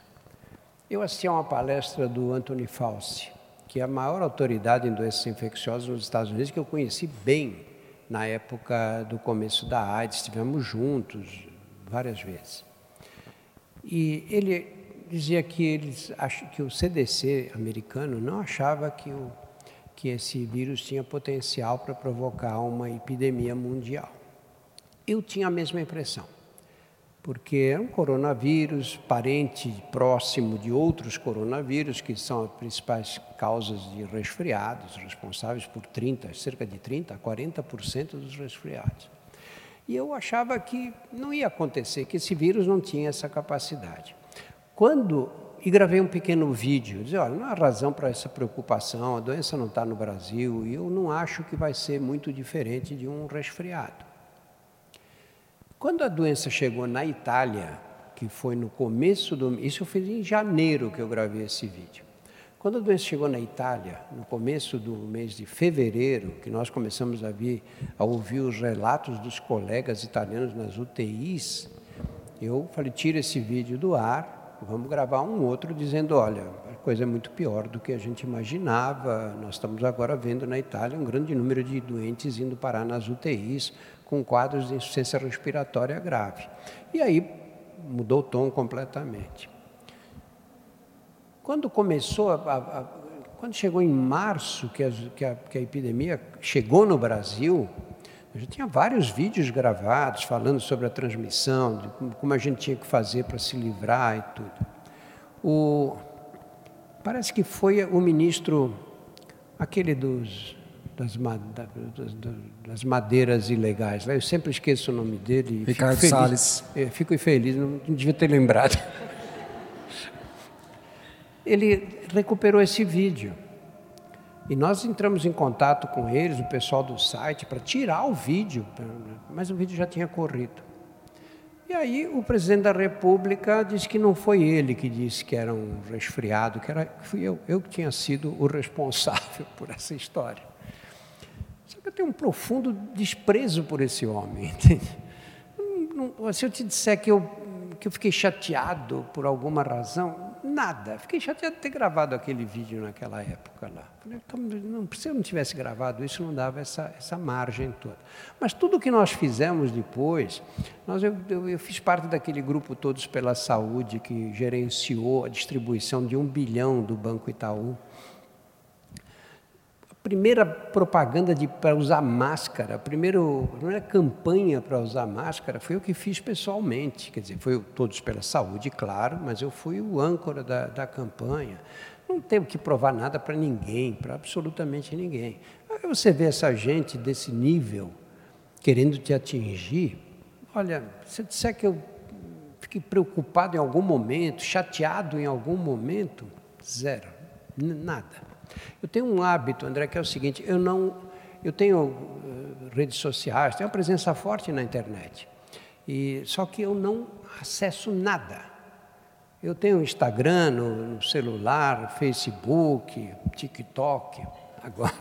Eu assisti a uma palestra do Anthony Fauci, que é a maior autoridade em doenças infecciosas nos Estados Unidos, que eu conheci bem na época do começo da AIDS, estivemos juntos várias vezes. E ele dizia que eles que o CDC americano não achava que o que esse vírus tinha potencial para provocar uma epidemia mundial. Eu tinha a mesma impressão porque é um coronavírus parente próximo de outros coronavírus, que são as principais causas de resfriados, responsáveis por 30, cerca de 30 a 40% dos resfriados. E eu achava que não ia acontecer, que esse vírus não tinha essa capacidade. Quando e gravei um pequeno vídeo, dizia, olha, não há razão para essa preocupação, a doença não está no Brasil e eu não acho que vai ser muito diferente de um resfriado. Quando a doença chegou na Itália, que foi no começo do. Isso eu fiz em janeiro que eu gravei esse vídeo. Quando a doença chegou na Itália, no começo do mês de fevereiro, que nós começamos a, vir, a ouvir os relatos dos colegas italianos nas UTIs, eu falei: tira esse vídeo do ar, vamos gravar um outro dizendo: olha, a coisa é muito pior do que a gente imaginava. Nós estamos agora vendo na Itália um grande número de doentes indo parar nas UTIs, com quadros de insuficiência respiratória grave. E aí mudou o tom completamente. Quando começou, a, a, a, quando chegou em março, que a, que, que a epidemia chegou no Brasil, eu já tinha vários vídeos gravados falando sobre a transmissão, de como a gente tinha que fazer para se livrar e tudo. O, parece que foi o ministro, aquele dos das, das, das, madeiras ilegais. Eu sempre esqueço o nome dele. Ricardo fico Salles. É, fico infeliz, não, não devia ter lembrado. Ele recuperou esse vídeo. E nós entramos em contato com eles, o pessoal do site, para tirar o vídeo, mas o vídeo já tinha corrido. E aí o presidente da República disse que não foi ele que disse que era um resfriado, que era fui eu, eu que tinha sido o responsável por essa história. Eu tenho um profundo desprezo por esse homem. Se eu te disser que eu, que eu fiquei chateado por alguma razão, nada. Fiquei chateado de ter gravado aquele vídeo naquela época lá. Então, não, se eu não tivesse gravado isso, não dava essa, essa margem toda. Mas tudo que nós fizemos depois, nós, eu, eu, eu fiz parte daquele grupo Todos pela Saúde, que gerenciou a distribuição de um bilhão do Banco Itaú primeira propaganda para usar máscara, a primeira, a primeira campanha para usar máscara foi o que fiz pessoalmente. Quer dizer, foi todos pela saúde, claro, mas eu fui o âncora da, da campanha. Não tenho que provar nada para ninguém, para absolutamente ninguém. Aí você vê essa gente desse nível querendo te atingir. Olha, se disser que eu fiquei preocupado em algum momento, chateado em algum momento, zero, nada. Eu tenho um hábito, André, que é o seguinte: eu não, eu tenho uh, redes sociais, tenho uma presença forte na internet, e só que eu não acesso nada. Eu tenho Instagram no, no celular, Facebook, TikTok, agora,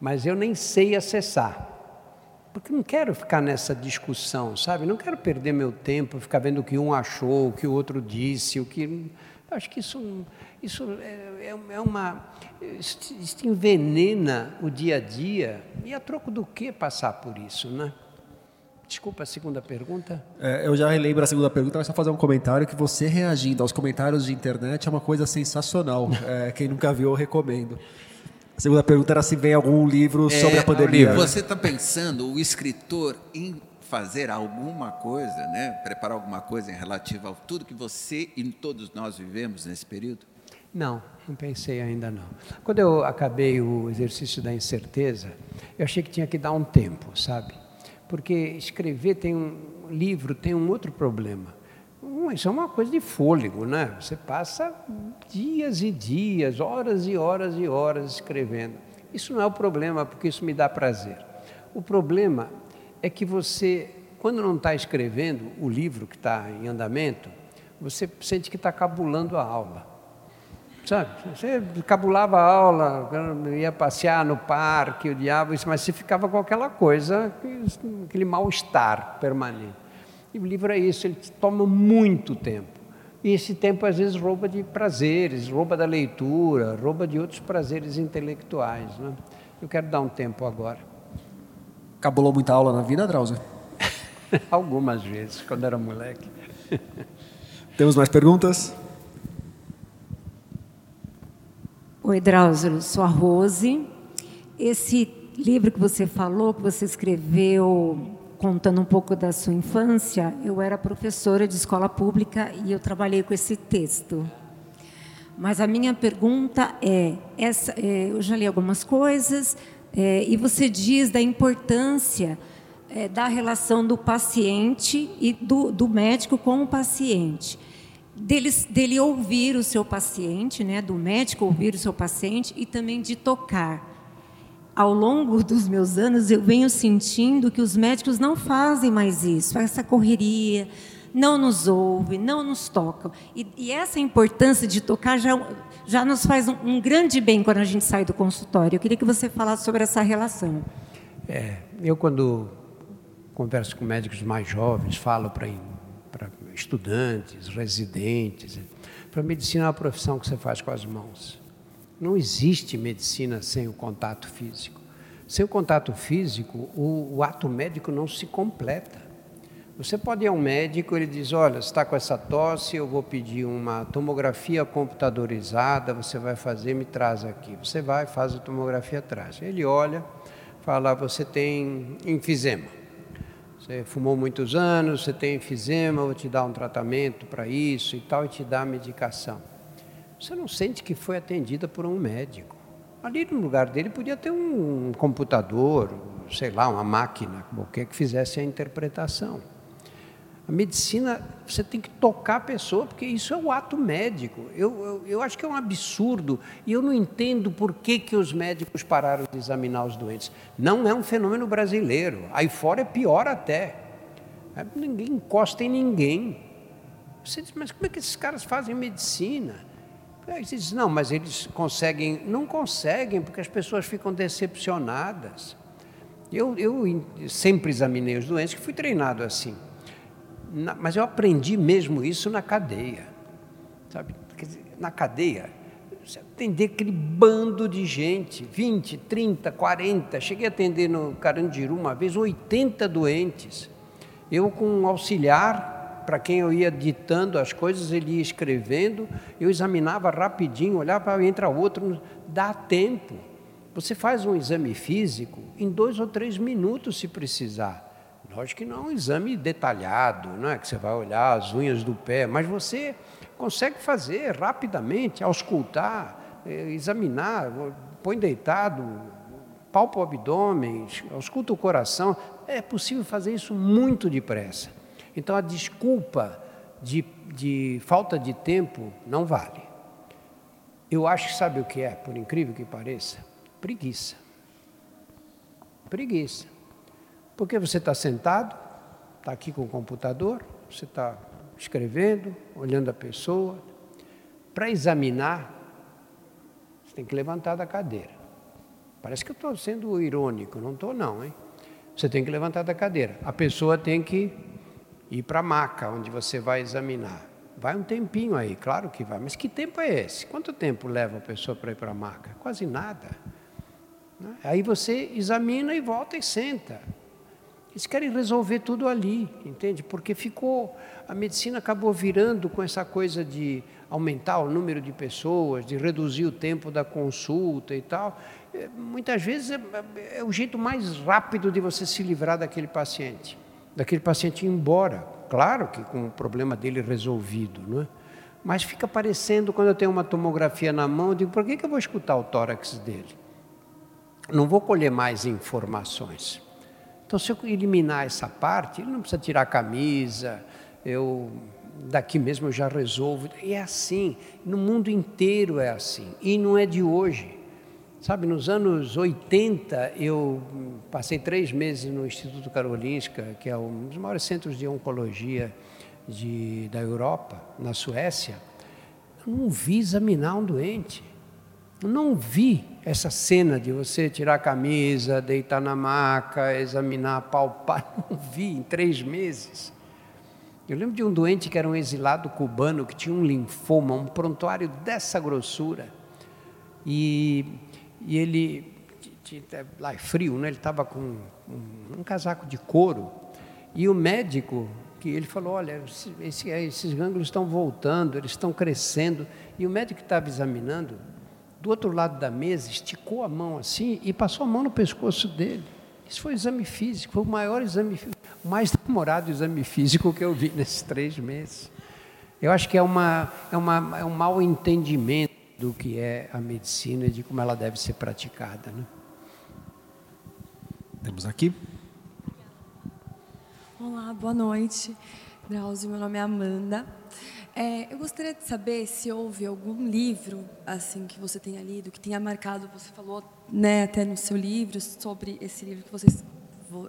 mas eu nem sei acessar porque não quero ficar nessa discussão, sabe? Não quero perder meu tempo, ficar vendo o que um achou, o que o outro disse, o que. Acho que isso isso é, é, é uma. Isso envenena o dia a dia. E a troco do que passar por isso, né? Desculpa a segunda pergunta. É, eu já relembro a segunda pergunta, mas só fazer um comentário que você reagindo aos comentários de internet é uma coisa sensacional. É, quem nunca viu, eu recomendo. A segunda pergunta era se vem algum livro é, sobre a pandemia. Você está pensando, o escritor, em fazer alguma coisa, né? preparar alguma coisa em relativo a tudo que você e todos nós vivemos nesse período? Não, não pensei ainda não. Quando eu acabei o exercício da incerteza, eu achei que tinha que dar um tempo, sabe? Porque escrever tem um livro tem um outro problema. Isso é uma coisa de fôlego, né? Você passa dias e dias, horas e horas e horas escrevendo. Isso não é o problema, porque isso me dá prazer. O problema é que você, quando não está escrevendo o livro que está em andamento, você sente que está cabulando a aula. Sabe? Você cabulava a aula, ia passear no parque, o diabo, mas você ficava com aquela coisa, aquele mal-estar permanente. E o livro é isso, ele toma muito tempo. E esse tempo às vezes rouba de prazeres, rouba da leitura, rouba de outros prazeres intelectuais. Né? Eu quero dar um tempo agora. Cabulou muita aula na vida, Drauzio? Algumas vezes, quando era moleque. Temos mais perguntas? Oi, Drauzio, sou a Rose. Esse livro que você falou, que você escreveu contando um pouco da sua infância, eu era professora de escola pública e eu trabalhei com esse texto. Mas a minha pergunta é, essa, é eu já li algumas coisas, é, e você diz da importância é, da relação do paciente e do, do médico com o paciente dele, dele ouvir o seu paciente, né, do médico ouvir o seu paciente e também de tocar. Ao longo dos meus anos, eu venho sentindo que os médicos não fazem mais isso, essa correria, não nos ouvem, não nos tocam. E, e essa importância de tocar já, já nos faz um, um, grande bem quando a gente sai do consultório. Eu queria que você falasse sobre essa relação. É, eu, quando converso com médicos mais jovens, falo para estudantes, residentes. Para a medicina é uma profissão que você faz com as mãos. Não existe medicina sem o contato físico. Sem o contato físico, o, o ato médico não se completa. Você pode ir a um médico, ele diz: Olha, está com essa tosse, eu vou pedir uma tomografia computadorizada, você vai fazer, me traz aqui. Você vai, faz a tomografia, traz. Ele olha, fala: Você tem enfisema. Você fumou muitos anos, você tem enfisema, vou te dar um tratamento para isso e tal, e te dar a medicação. Você não sente que foi atendida por um médico. Ali no lugar dele podia ter um computador, sei lá, uma máquina, qualquer que fizesse a interpretação. A medicina, você tem que tocar a pessoa, porque isso é o ato médico. Eu, eu, eu, acho que é um absurdo e eu não entendo por que, que os médicos pararam de examinar os doentes. Não é um fenômeno brasileiro. Aí fora é pior até. É, ninguém encosta em ninguém. Você diz, mas como é que esses caras fazem medicina? Aí você diz, não, mas eles conseguem. Não conseguem, porque as pessoas ficam decepcionadas. Eu, eu sempre examinei os doentes, que fui treinado assim na, mas eu aprendi mesmo isso na cadeia. Sabe? Na cadeia, você atender aquele bando de gente, 20, 30, 40. Cheguei a atender no Carandiru uma vez 80 doentes. Eu com um auxiliar, para quem eu ia ditando as coisas, ele ia escrevendo, eu examinava rapidinho, olhava, entra outro, dá tempo. Você faz um exame físico em dois ou três minutos, se precisar. Lógico que não é um exame detalhado, não é que você vai olhar as unhas do pé, mas você consegue fazer rapidamente, auscultar, eh, examinar, põe deitado, palpa o abdômen, ausculta o coração. É possível fazer isso muito depressa. Então a desculpa de, de falta de tempo não vale. Eu acho que sabe o que é, por incrível que pareça? Preguiça. Preguiça. Porque você está sentado, está aqui com o computador, você está escrevendo, olhando a pessoa. Para examinar, você tem que levantar da cadeira. Parece que eu estou sendo irônico, não estou não, hein? Você tem que levantar da cadeira. A pessoa tem que ir para a maca, onde você vai examinar. Vai um tempinho aí, claro que vai. Mas que tempo é esse? Quanto tempo leva a pessoa para ir para a maca? Quase nada. Né? Aí você examina e volta e senta. Eles querem resolver tudo ali, entende? Porque ficou, a medicina acabou virando com essa coisa de aumentar o número de pessoas, de reduzir o tempo da consulta e tal. É, muitas vezes é, é, é o jeito mais rápido de você se livrar daquele paciente, daquele paciente ir embora. Claro que com o problema dele resolvido, não é? Mas fica parecendo, quando eu tenho uma tomografia na mão, eu digo, por que, que eu vou escutar o tórax dele? Não vou colher mais informações. Então, se eu eliminar essa parte, ele não precisa tirar a camisa, eu daqui mesmo eu já resolvo. E é assim, no mundo inteiro é assim, e não é de hoje. Sabe, nos anos 80, eu passei três meses no Instituto Karolinska, que é um dos maiores centros de oncologia de, da Europa, na Suécia. Eu não vi examinar um doente. Eu não vi essa cena de você tirar a camisa, deitar na maca, examinar, palpar. Não vi em três meses. Eu lembro de um doente que era um exilado cubano que tinha um linfoma, um prontuário dessa grossura. E, e ele, lá é frio, né? ele estava com um, um, casaco de couro. E o médico, que ele falou: Olha, esse, esses gânglios estão voltando, eles estão crescendo. E o médico que estava examinando, do outro lado da mesa, esticou a mão assim e passou a mão no pescoço dele. Isso foi exame físico, foi o maior exame, o mais demorado exame físico que eu vi nesses três meses. Eu acho que é, uma, é, uma, é um mau entendimento do que é a medicina e de como ela deve ser praticada. Né? Temos aqui. Olá, boa noite. Drauzio, meu nome é Amanda. É, eu gostaria de saber se houve algum livro assim que você tenha lido, que tenha marcado, você falou né, até no seu livro sobre esse livro que vocês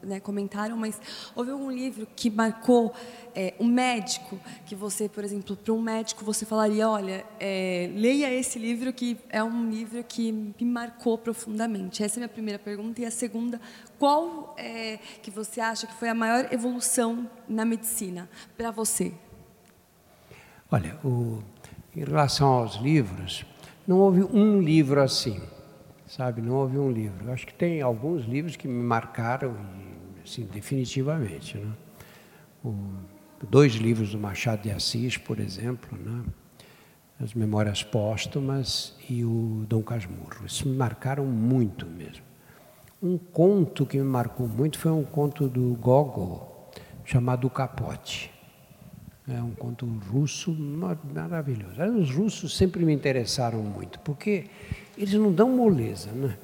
né, comentaram, mas houve algum livro que marcou é, um médico, que você, por exemplo, para um médico você falaria, olha, é, leia esse livro que é um livro que me marcou profundamente. Essa é a minha primeira pergunta. E a segunda, qual é, que você acha que foi a maior evolução na medicina para você? Olha, o, em relação aos livros, não houve um livro assim, sabe? Não houve um livro. Eu acho que tem alguns livros que me marcaram, assim, definitivamente. Né? O, dois livros do Machado de Assis, por exemplo, né? As Memórias Póstumas e o Dom Casmurro. Isso me marcaram muito mesmo. Um conto que me marcou muito foi um conto do Gogol, chamado Capote. É um conto russo maravilhoso. Os russos sempre me interessaram muito, porque eles não dão moleza, né?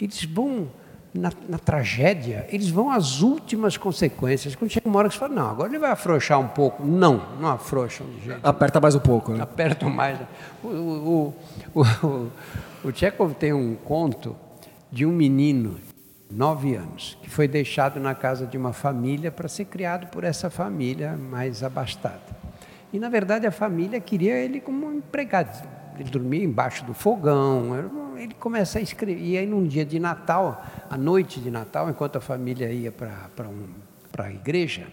Eles vão na, na, tragédia, eles vão às últimas consequências. Quando chega uma hora que você fala, não, agora ele vai afrouxar um pouco. Não, não afrouxam de jeito. Aperta mais um pouco, né? Aperta mais. O, o, o, o, o Tchekov tem um conto de um menino nove anos, que foi deixado na casa de uma família para ser criado por essa família mais abastada. E, na verdade, a família queria ele como um empregado. Ele dormia embaixo do fogão, ele começa a escrever. E aí, num dia de Natal, à noite de Natal, enquanto a família ia para um, a igreja,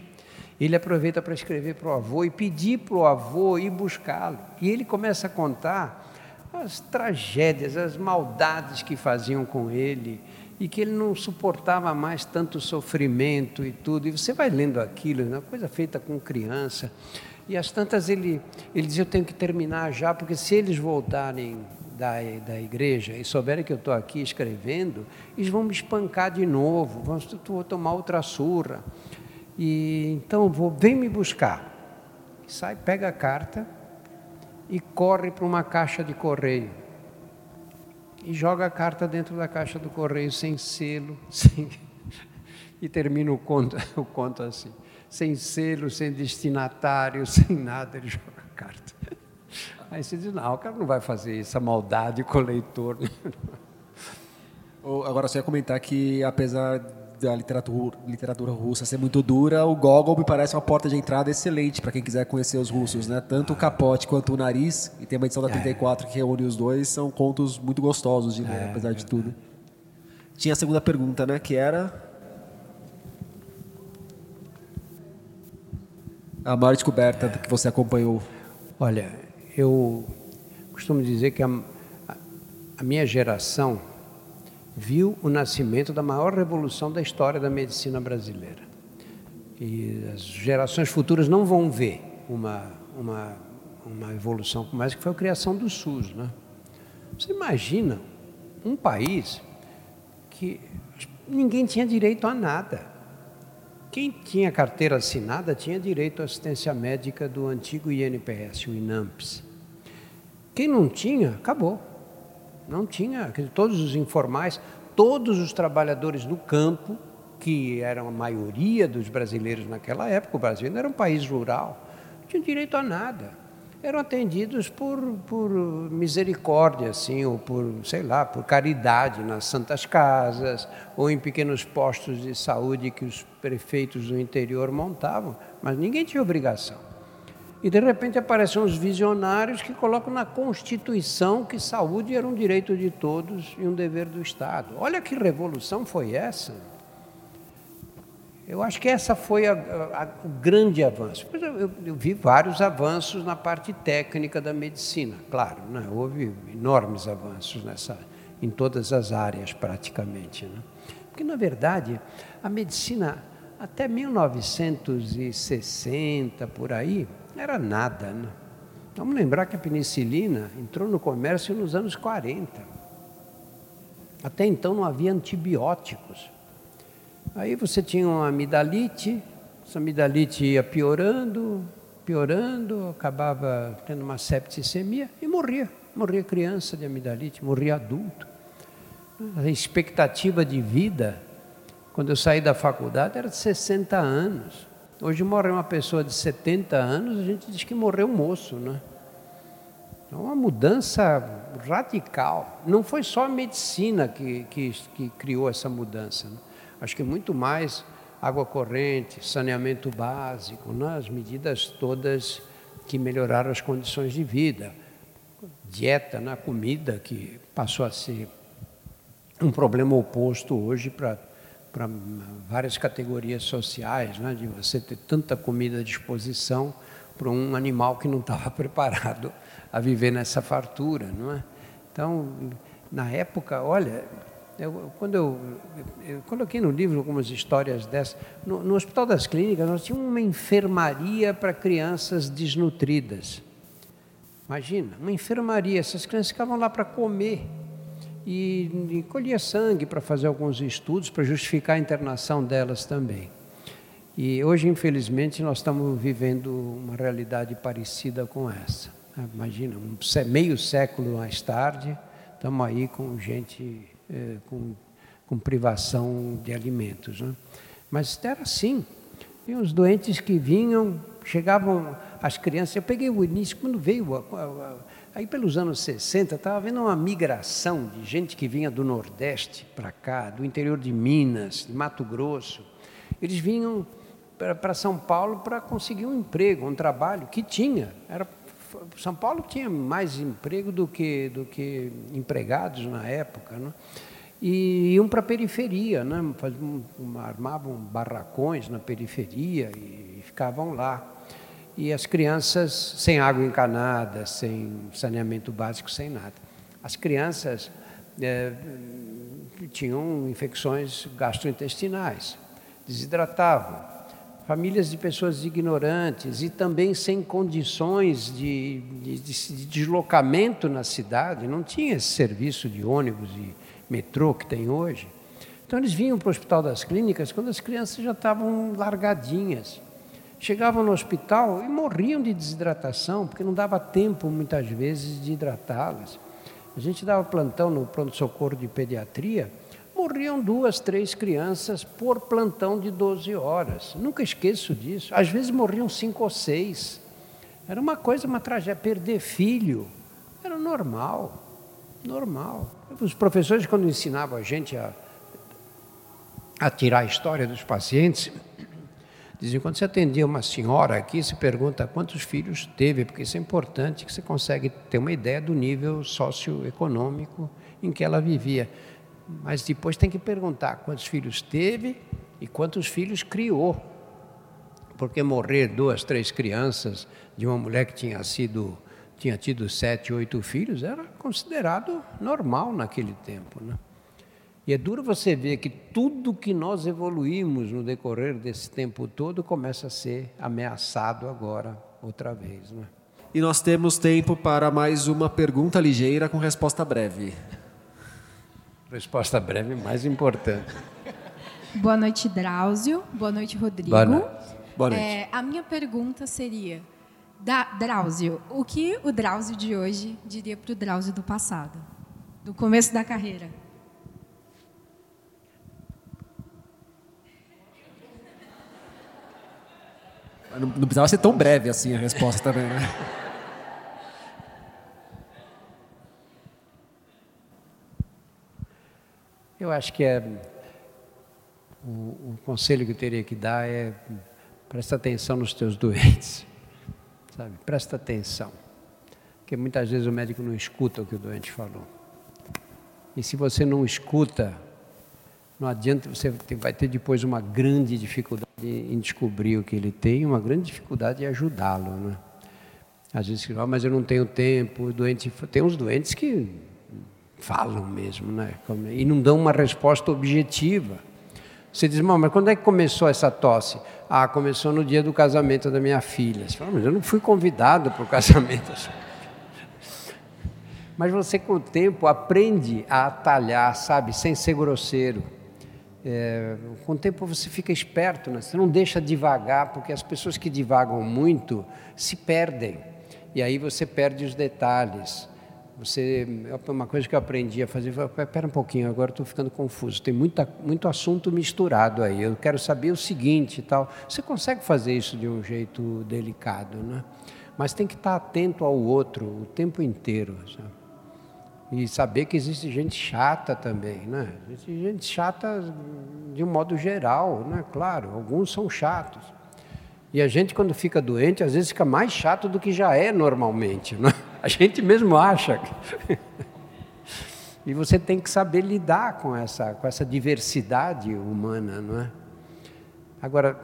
ele aproveita para escrever para o avô e pedir para o avô ir buscá-lo. E ele começa a contar as tragédias, as maldades que faziam com ele, e que ele não suportava mais tanto sofrimento e tudo. E você vai lendo aquilo, uma coisa feita com criança. E às tantas ele, ele diz: Eu tenho que terminar já, porque se eles voltarem da, da igreja e souberem que eu estou aqui escrevendo, eles vão me espancar de novo, vão, vou tomar outra surra. E então vou, vem me buscar. Sai, pega a carta e corre para uma caixa de correio e joga a carta dentro da caixa do correio sem selo, sem... e termina o conto, o conto assim, sem selo, sem destinatário, sem nada, ele joga a carta. Aí você diz, não, o cara não vai fazer essa maldade com o leitor. Agora, você ia comentar que, apesar da literatura, literatura russa ser muito dura, o Gogol me parece uma porta de entrada excelente para quem quiser conhecer os russos, né? Tanto o capote quanto o nariz, e tem uma edição da 34 é. que reúne os dois, são contos muito gostosos de ler, é, apesar de tudo. Tinha a segunda pergunta, né? Que era. A maior descoberta que você acompanhou. Olha, eu costumo dizer que a, a minha geração viu o nascimento da maior revolução da história da medicina brasileira. E as gerações futuras não vão ver uma, uma, uma evolução como essa, que foi a criação do SUS. Né? Você imagina um país que ninguém tinha direito a nada. Quem tinha carteira assinada tinha direito à assistência médica do antigo INPS, o INAMPS. Quem não tinha, acabou. Não tinha, todos os informais, todos os trabalhadores do campo, que eram a maioria dos brasileiros naquela época, o Brasil era um país rural, não tinham direito a nada. Eram atendidos por, por misericórdia, assim, ou por, sei lá, por caridade nas santas casas, ou em pequenos postos de saúde que os prefeitos do interior montavam, mas ninguém tinha obrigação. E de repente aparecem uns visionários que colocam na Constituição que saúde era um direito de todos e um dever do Estado. Olha que revolução foi essa. Eu acho que essa foi a, a, o grande avanço. Eu, eu, eu, vi vários avanços na parte técnica da medicina, claro, né? houve enormes avanços nessa, em todas as áreas praticamente. Né? Porque, na verdade, a medicina, até 1960, por aí, era nada. Né? Vamos lembrar que a penicilina entrou no comércio nos anos 40. Até então não havia antibióticos. Aí você tinha uma amidalite, essa amidalite ia piorando, piorando, acabava tendo uma septicemia e morria. Morria criança de amidalite, morria adulto. A expectativa de vida, quando eu saí da faculdade, era de 60 anos. Hoje morre uma pessoa de 70 anos, a gente diz que morreu moço, né? É uma mudança radical. Não foi só a medicina que, que, que criou essa mudança. Né? Acho que muito mais água corrente, saneamento básico, né? as medidas todas que melhoraram as condições de vida. Dieta, na né? comida, que passou a ser um problema oposto hoje para para várias categorias sociais, né? de você ter tanta comida à disposição para um animal que não estava preparado a viver nessa fartura, não é? Então, na época, olha, eu, quando eu, eu, coloquei no livro algumas histórias dessas, no, no Hospital das Clínicas nós tínhamos uma enfermaria para crianças desnutridas. Imagina, uma enfermaria, essas crianças ficavam lá para comer e, e colhia sangue para fazer alguns estudos para justificar a internação delas também. E hoje, infelizmente, nós estamos vivendo uma realidade parecida com essa. Imagina, um meio século mais tarde, estamos aí com gente é, com, com, privação de alimentos. Né? Mas era assim. E os doentes que vinham, chegavam as crianças. Eu peguei o início, quando veio, a, a, aí pelos anos 60, estava havendo uma migração de gente que vinha do Nordeste para cá, do interior de Minas, de Mato Grosso. Eles vinham para São Paulo para conseguir um emprego, um trabalho que tinha. Era são Paulo tinha mais emprego do que, do que empregados na época, né? e iam para a periferia, né? Armavam barracões na periferia e ficavam lá. E as crianças sem água encanada, sem saneamento básico, sem nada. As crianças é, tinham infecções gastrointestinais, desidratavam, famílias de pessoas ignorantes e também sem condições de, de, de, deslocamento na cidade, não tinha esse serviço de ônibus e metrô que tem hoje. Então eles vinham para o Hospital das Clínicas quando as crianças já estavam largadinhas. Chegavam no hospital e morriam de desidratação, porque não dava tempo, muitas vezes, de hidratá-las. A gente dava plantão no pronto-socorro de pediatria, morriam duas, três crianças por plantão de 12 horas. Nunca esqueço disso. Às vezes morriam cinco ou seis. Era uma coisa, uma tragédia. Perder filho era normal, normal. Os professores, quando ensinavam a gente a, a tirar a história dos pacientes, diziam, quando você atendia uma senhora aqui, se pergunta quantos filhos teve, porque isso é importante, que você consegue ter uma ideia do nível socioeconômico em que ela vivia. Mas depois tem que perguntar quantos filhos teve e quantos filhos criou. Porque morrer duas, três crianças de uma mulher que tinha sido tinha tido sete, oito filhos era considerado normal naquele tempo, né? E é duro você ver que tudo que nós evoluímos no decorrer desse tempo todo começa a ser ameaçado agora outra vez, né? E nós temos tempo para mais uma pergunta ligeira com resposta breve. Resposta breve mais importante. Boa noite, Drauzio. Boa noite, Rodrigo. Boa noite. Boa noite. É, a minha pergunta seria, da, Drauzio, o que o Drauzio de hoje diria para o Drauzio do passado, do começo da carreira? Não, não precisava ser tão breve assim a resposta também, né? Eu acho que é o, o, conselho que eu teria que dar é presta atenção nos teus doentes, sabe? Presta atenção. Porque muitas vezes o médico não escuta o que o doente falou. E se você não escuta, não adianta, você vai ter depois uma grande dificuldade em descobrir o que ele tem, uma grande dificuldade em ajudá-lo, né? Às vezes, oh, mas eu não tenho tempo, doente, tem uns doentes que falam mesmo, né? E não dão uma resposta objetiva. Você diz, mas quando é que começou essa tosse? Ah, começou no dia do casamento da minha filha. Você fala, mas eu não fui convidado para o casamento. Mas você, com o tempo, aprende a atalhar, sabe, sem ser grosseiro. É, com o tempo você fica esperto, né? você não deixa devagar, porque as pessoas que divagam muito se perdem. E aí você perde os detalhes. Você, uma coisa que eu aprendi a fazer, espera um pouquinho, agora estou ficando confuso. Tem muita, muito assunto misturado aí. Eu quero saber o seguinte e tal. Você consegue fazer isso de um jeito delicado, né? Mas tem que estar atento ao outro o tempo inteiro. Sabe? E saber que existe gente chata também, né? Existe gente chata de um modo geral, né? Claro, alguns são chatos. E a gente, quando fica doente, às vezes fica mais chato do que já é normalmente, né? A gente mesmo acha. e você tem que saber lidar com essa, com essa diversidade humana, não é? Agora,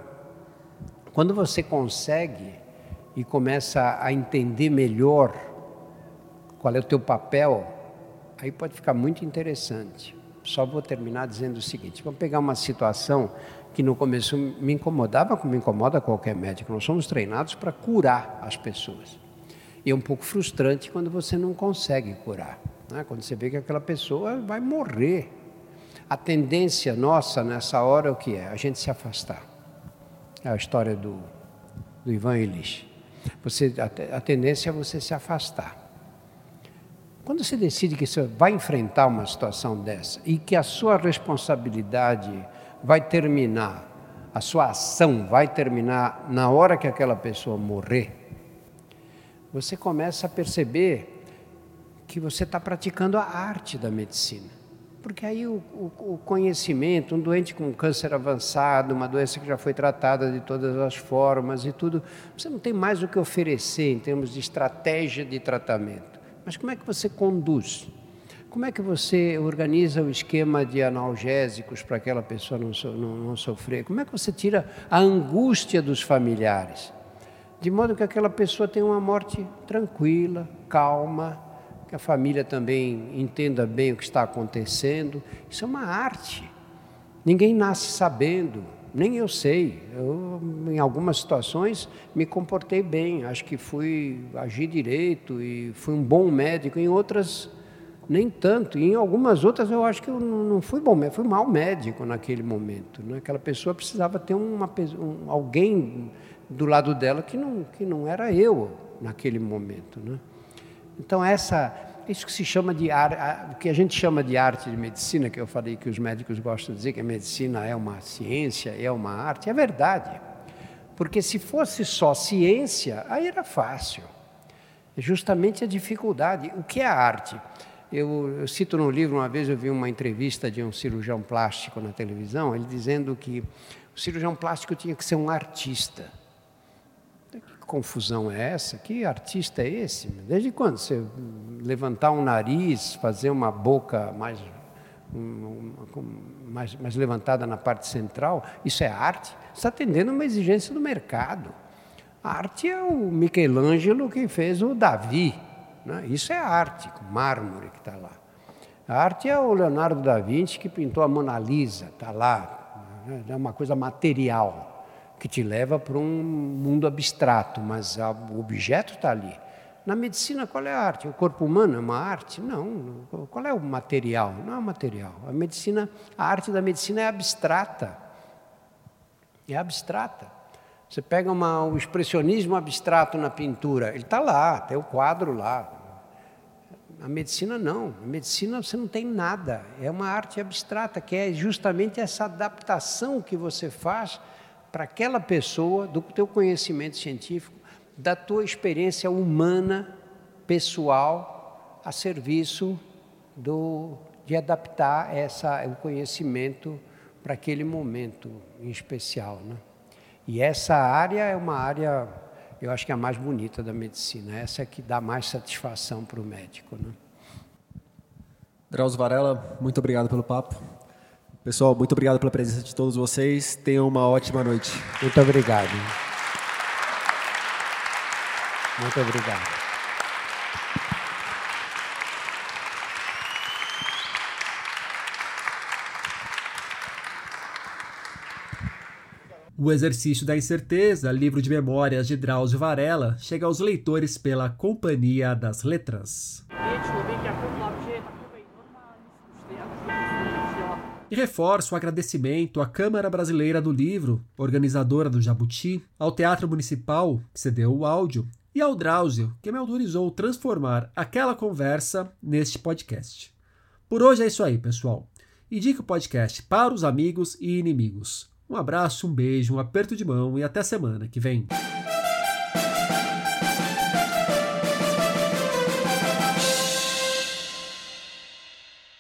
quando você consegue e começa a entender melhor qual é o teu papel aí pode ficar muito interessante. Só vou terminar dizendo o seguinte: vamos pegar uma situação que no começo me incomodava, como me incomoda qualquer médico. Nós somos treinados para curar as pessoas. E é um pouco frustrante quando você não consegue curar, né? quando você vê que aquela pessoa vai morrer. A tendência nossa nessa hora é o que é? A gente se afastar. É a história do, do Ivan Illich. Você, a, a tendência é você se afastar. Quando você decide que você vai enfrentar uma situação dessa e que a sua responsabilidade vai terminar, a sua ação vai terminar na hora que aquela pessoa morrer, você começa a perceber que você está praticando a arte da medicina. Porque aí o, o, o, conhecimento, um doente com câncer avançado, uma doença que já foi tratada de todas as formas e tudo, você não tem mais o que oferecer em termos de estratégia de tratamento. Mas como é que você conduz? Como é que você organiza o esquema de analgésicos para aquela pessoa não, so, não, não sofrer? Como é que você tira a angústia dos familiares? De modo que aquela pessoa tenha uma morte tranquila, calma, que a família também entenda bem o que está acontecendo. Isso é uma arte. Ninguém nasce sabendo nem eu sei. Eu, em algumas situações, me comportei bem, acho que fui agir direito e fui um bom médico. Em outras, nem tanto. E em algumas outras, eu acho que eu não fui bom médico, fui mau médico naquele momento. Né? Aquela pessoa precisava ter uma, um, alguém do lado dela que não, que não era eu naquele momento. Né? Então, essa isso que se chama de o que a gente chama de arte de medicina, que eu falei que os médicos gostam de dizer que a medicina é uma ciência, é uma arte, é verdade. Porque se fosse só ciência, aí era fácil. É justamente a dificuldade. O que é arte? Eu, eu, cito no livro, uma vez eu vi uma entrevista de um cirurgião plástico na televisão, ele dizendo que o cirurgião plástico tinha que ser um artista confusão é essa? Que artista é esse? Desde quando você levantar um nariz, fazer uma boca mais, mais, mais levantada na parte central, isso é arte? Está atendendo uma exigência do mercado. A arte é o Michelangelo que fez o Davi. Né? Isso é arte, com mármore que está lá. A arte é o Leonardo da Vinci que pintou a Mona Lisa, está lá. Né? É uma coisa material que te leva para um mundo abstrato, mas o objeto está ali. Na medicina, qual é a arte? O corpo humano é uma arte? Não. Qual é o material? Não é o material. A medicina, a arte da medicina é abstrata. É abstrata. Você pega uma, o expressionismo abstrato na pintura, ele está lá, tem o quadro lá. A medicina não. A medicina você não tem nada. É uma arte abstrata, que é justamente essa adaptação que você faz para aquela pessoa, do teu conhecimento científico, da tua experiência humana, pessoal, a serviço do, de adaptar essa, o conhecimento para aquele momento em especial. Né? E essa área é uma área eu acho que é a mais bonita da medicina. Essa é que dá mais satisfação para o médico. Né? Drauzio Varela, muito obrigado pelo papo. Pessoal, muito obrigado pela presença de todos vocês. Tenham uma ótima noite. Muito obrigado. Muito obrigado. O Exercício da Incerteza, livro de memórias de Drauzio Varela, chega aos leitores pela Companhia das Letras. E reforço o agradecimento à Câmara Brasileira do Livro, organizadora do Jabuti, ao Teatro Municipal, que cedeu o áudio, e ao Drauzio, que me autorizou transformar aquela conversa neste podcast. Por hoje é isso aí, pessoal. Indique o podcast para os amigos e inimigos. Um abraço, um beijo, um aperto de mão e até semana que vem.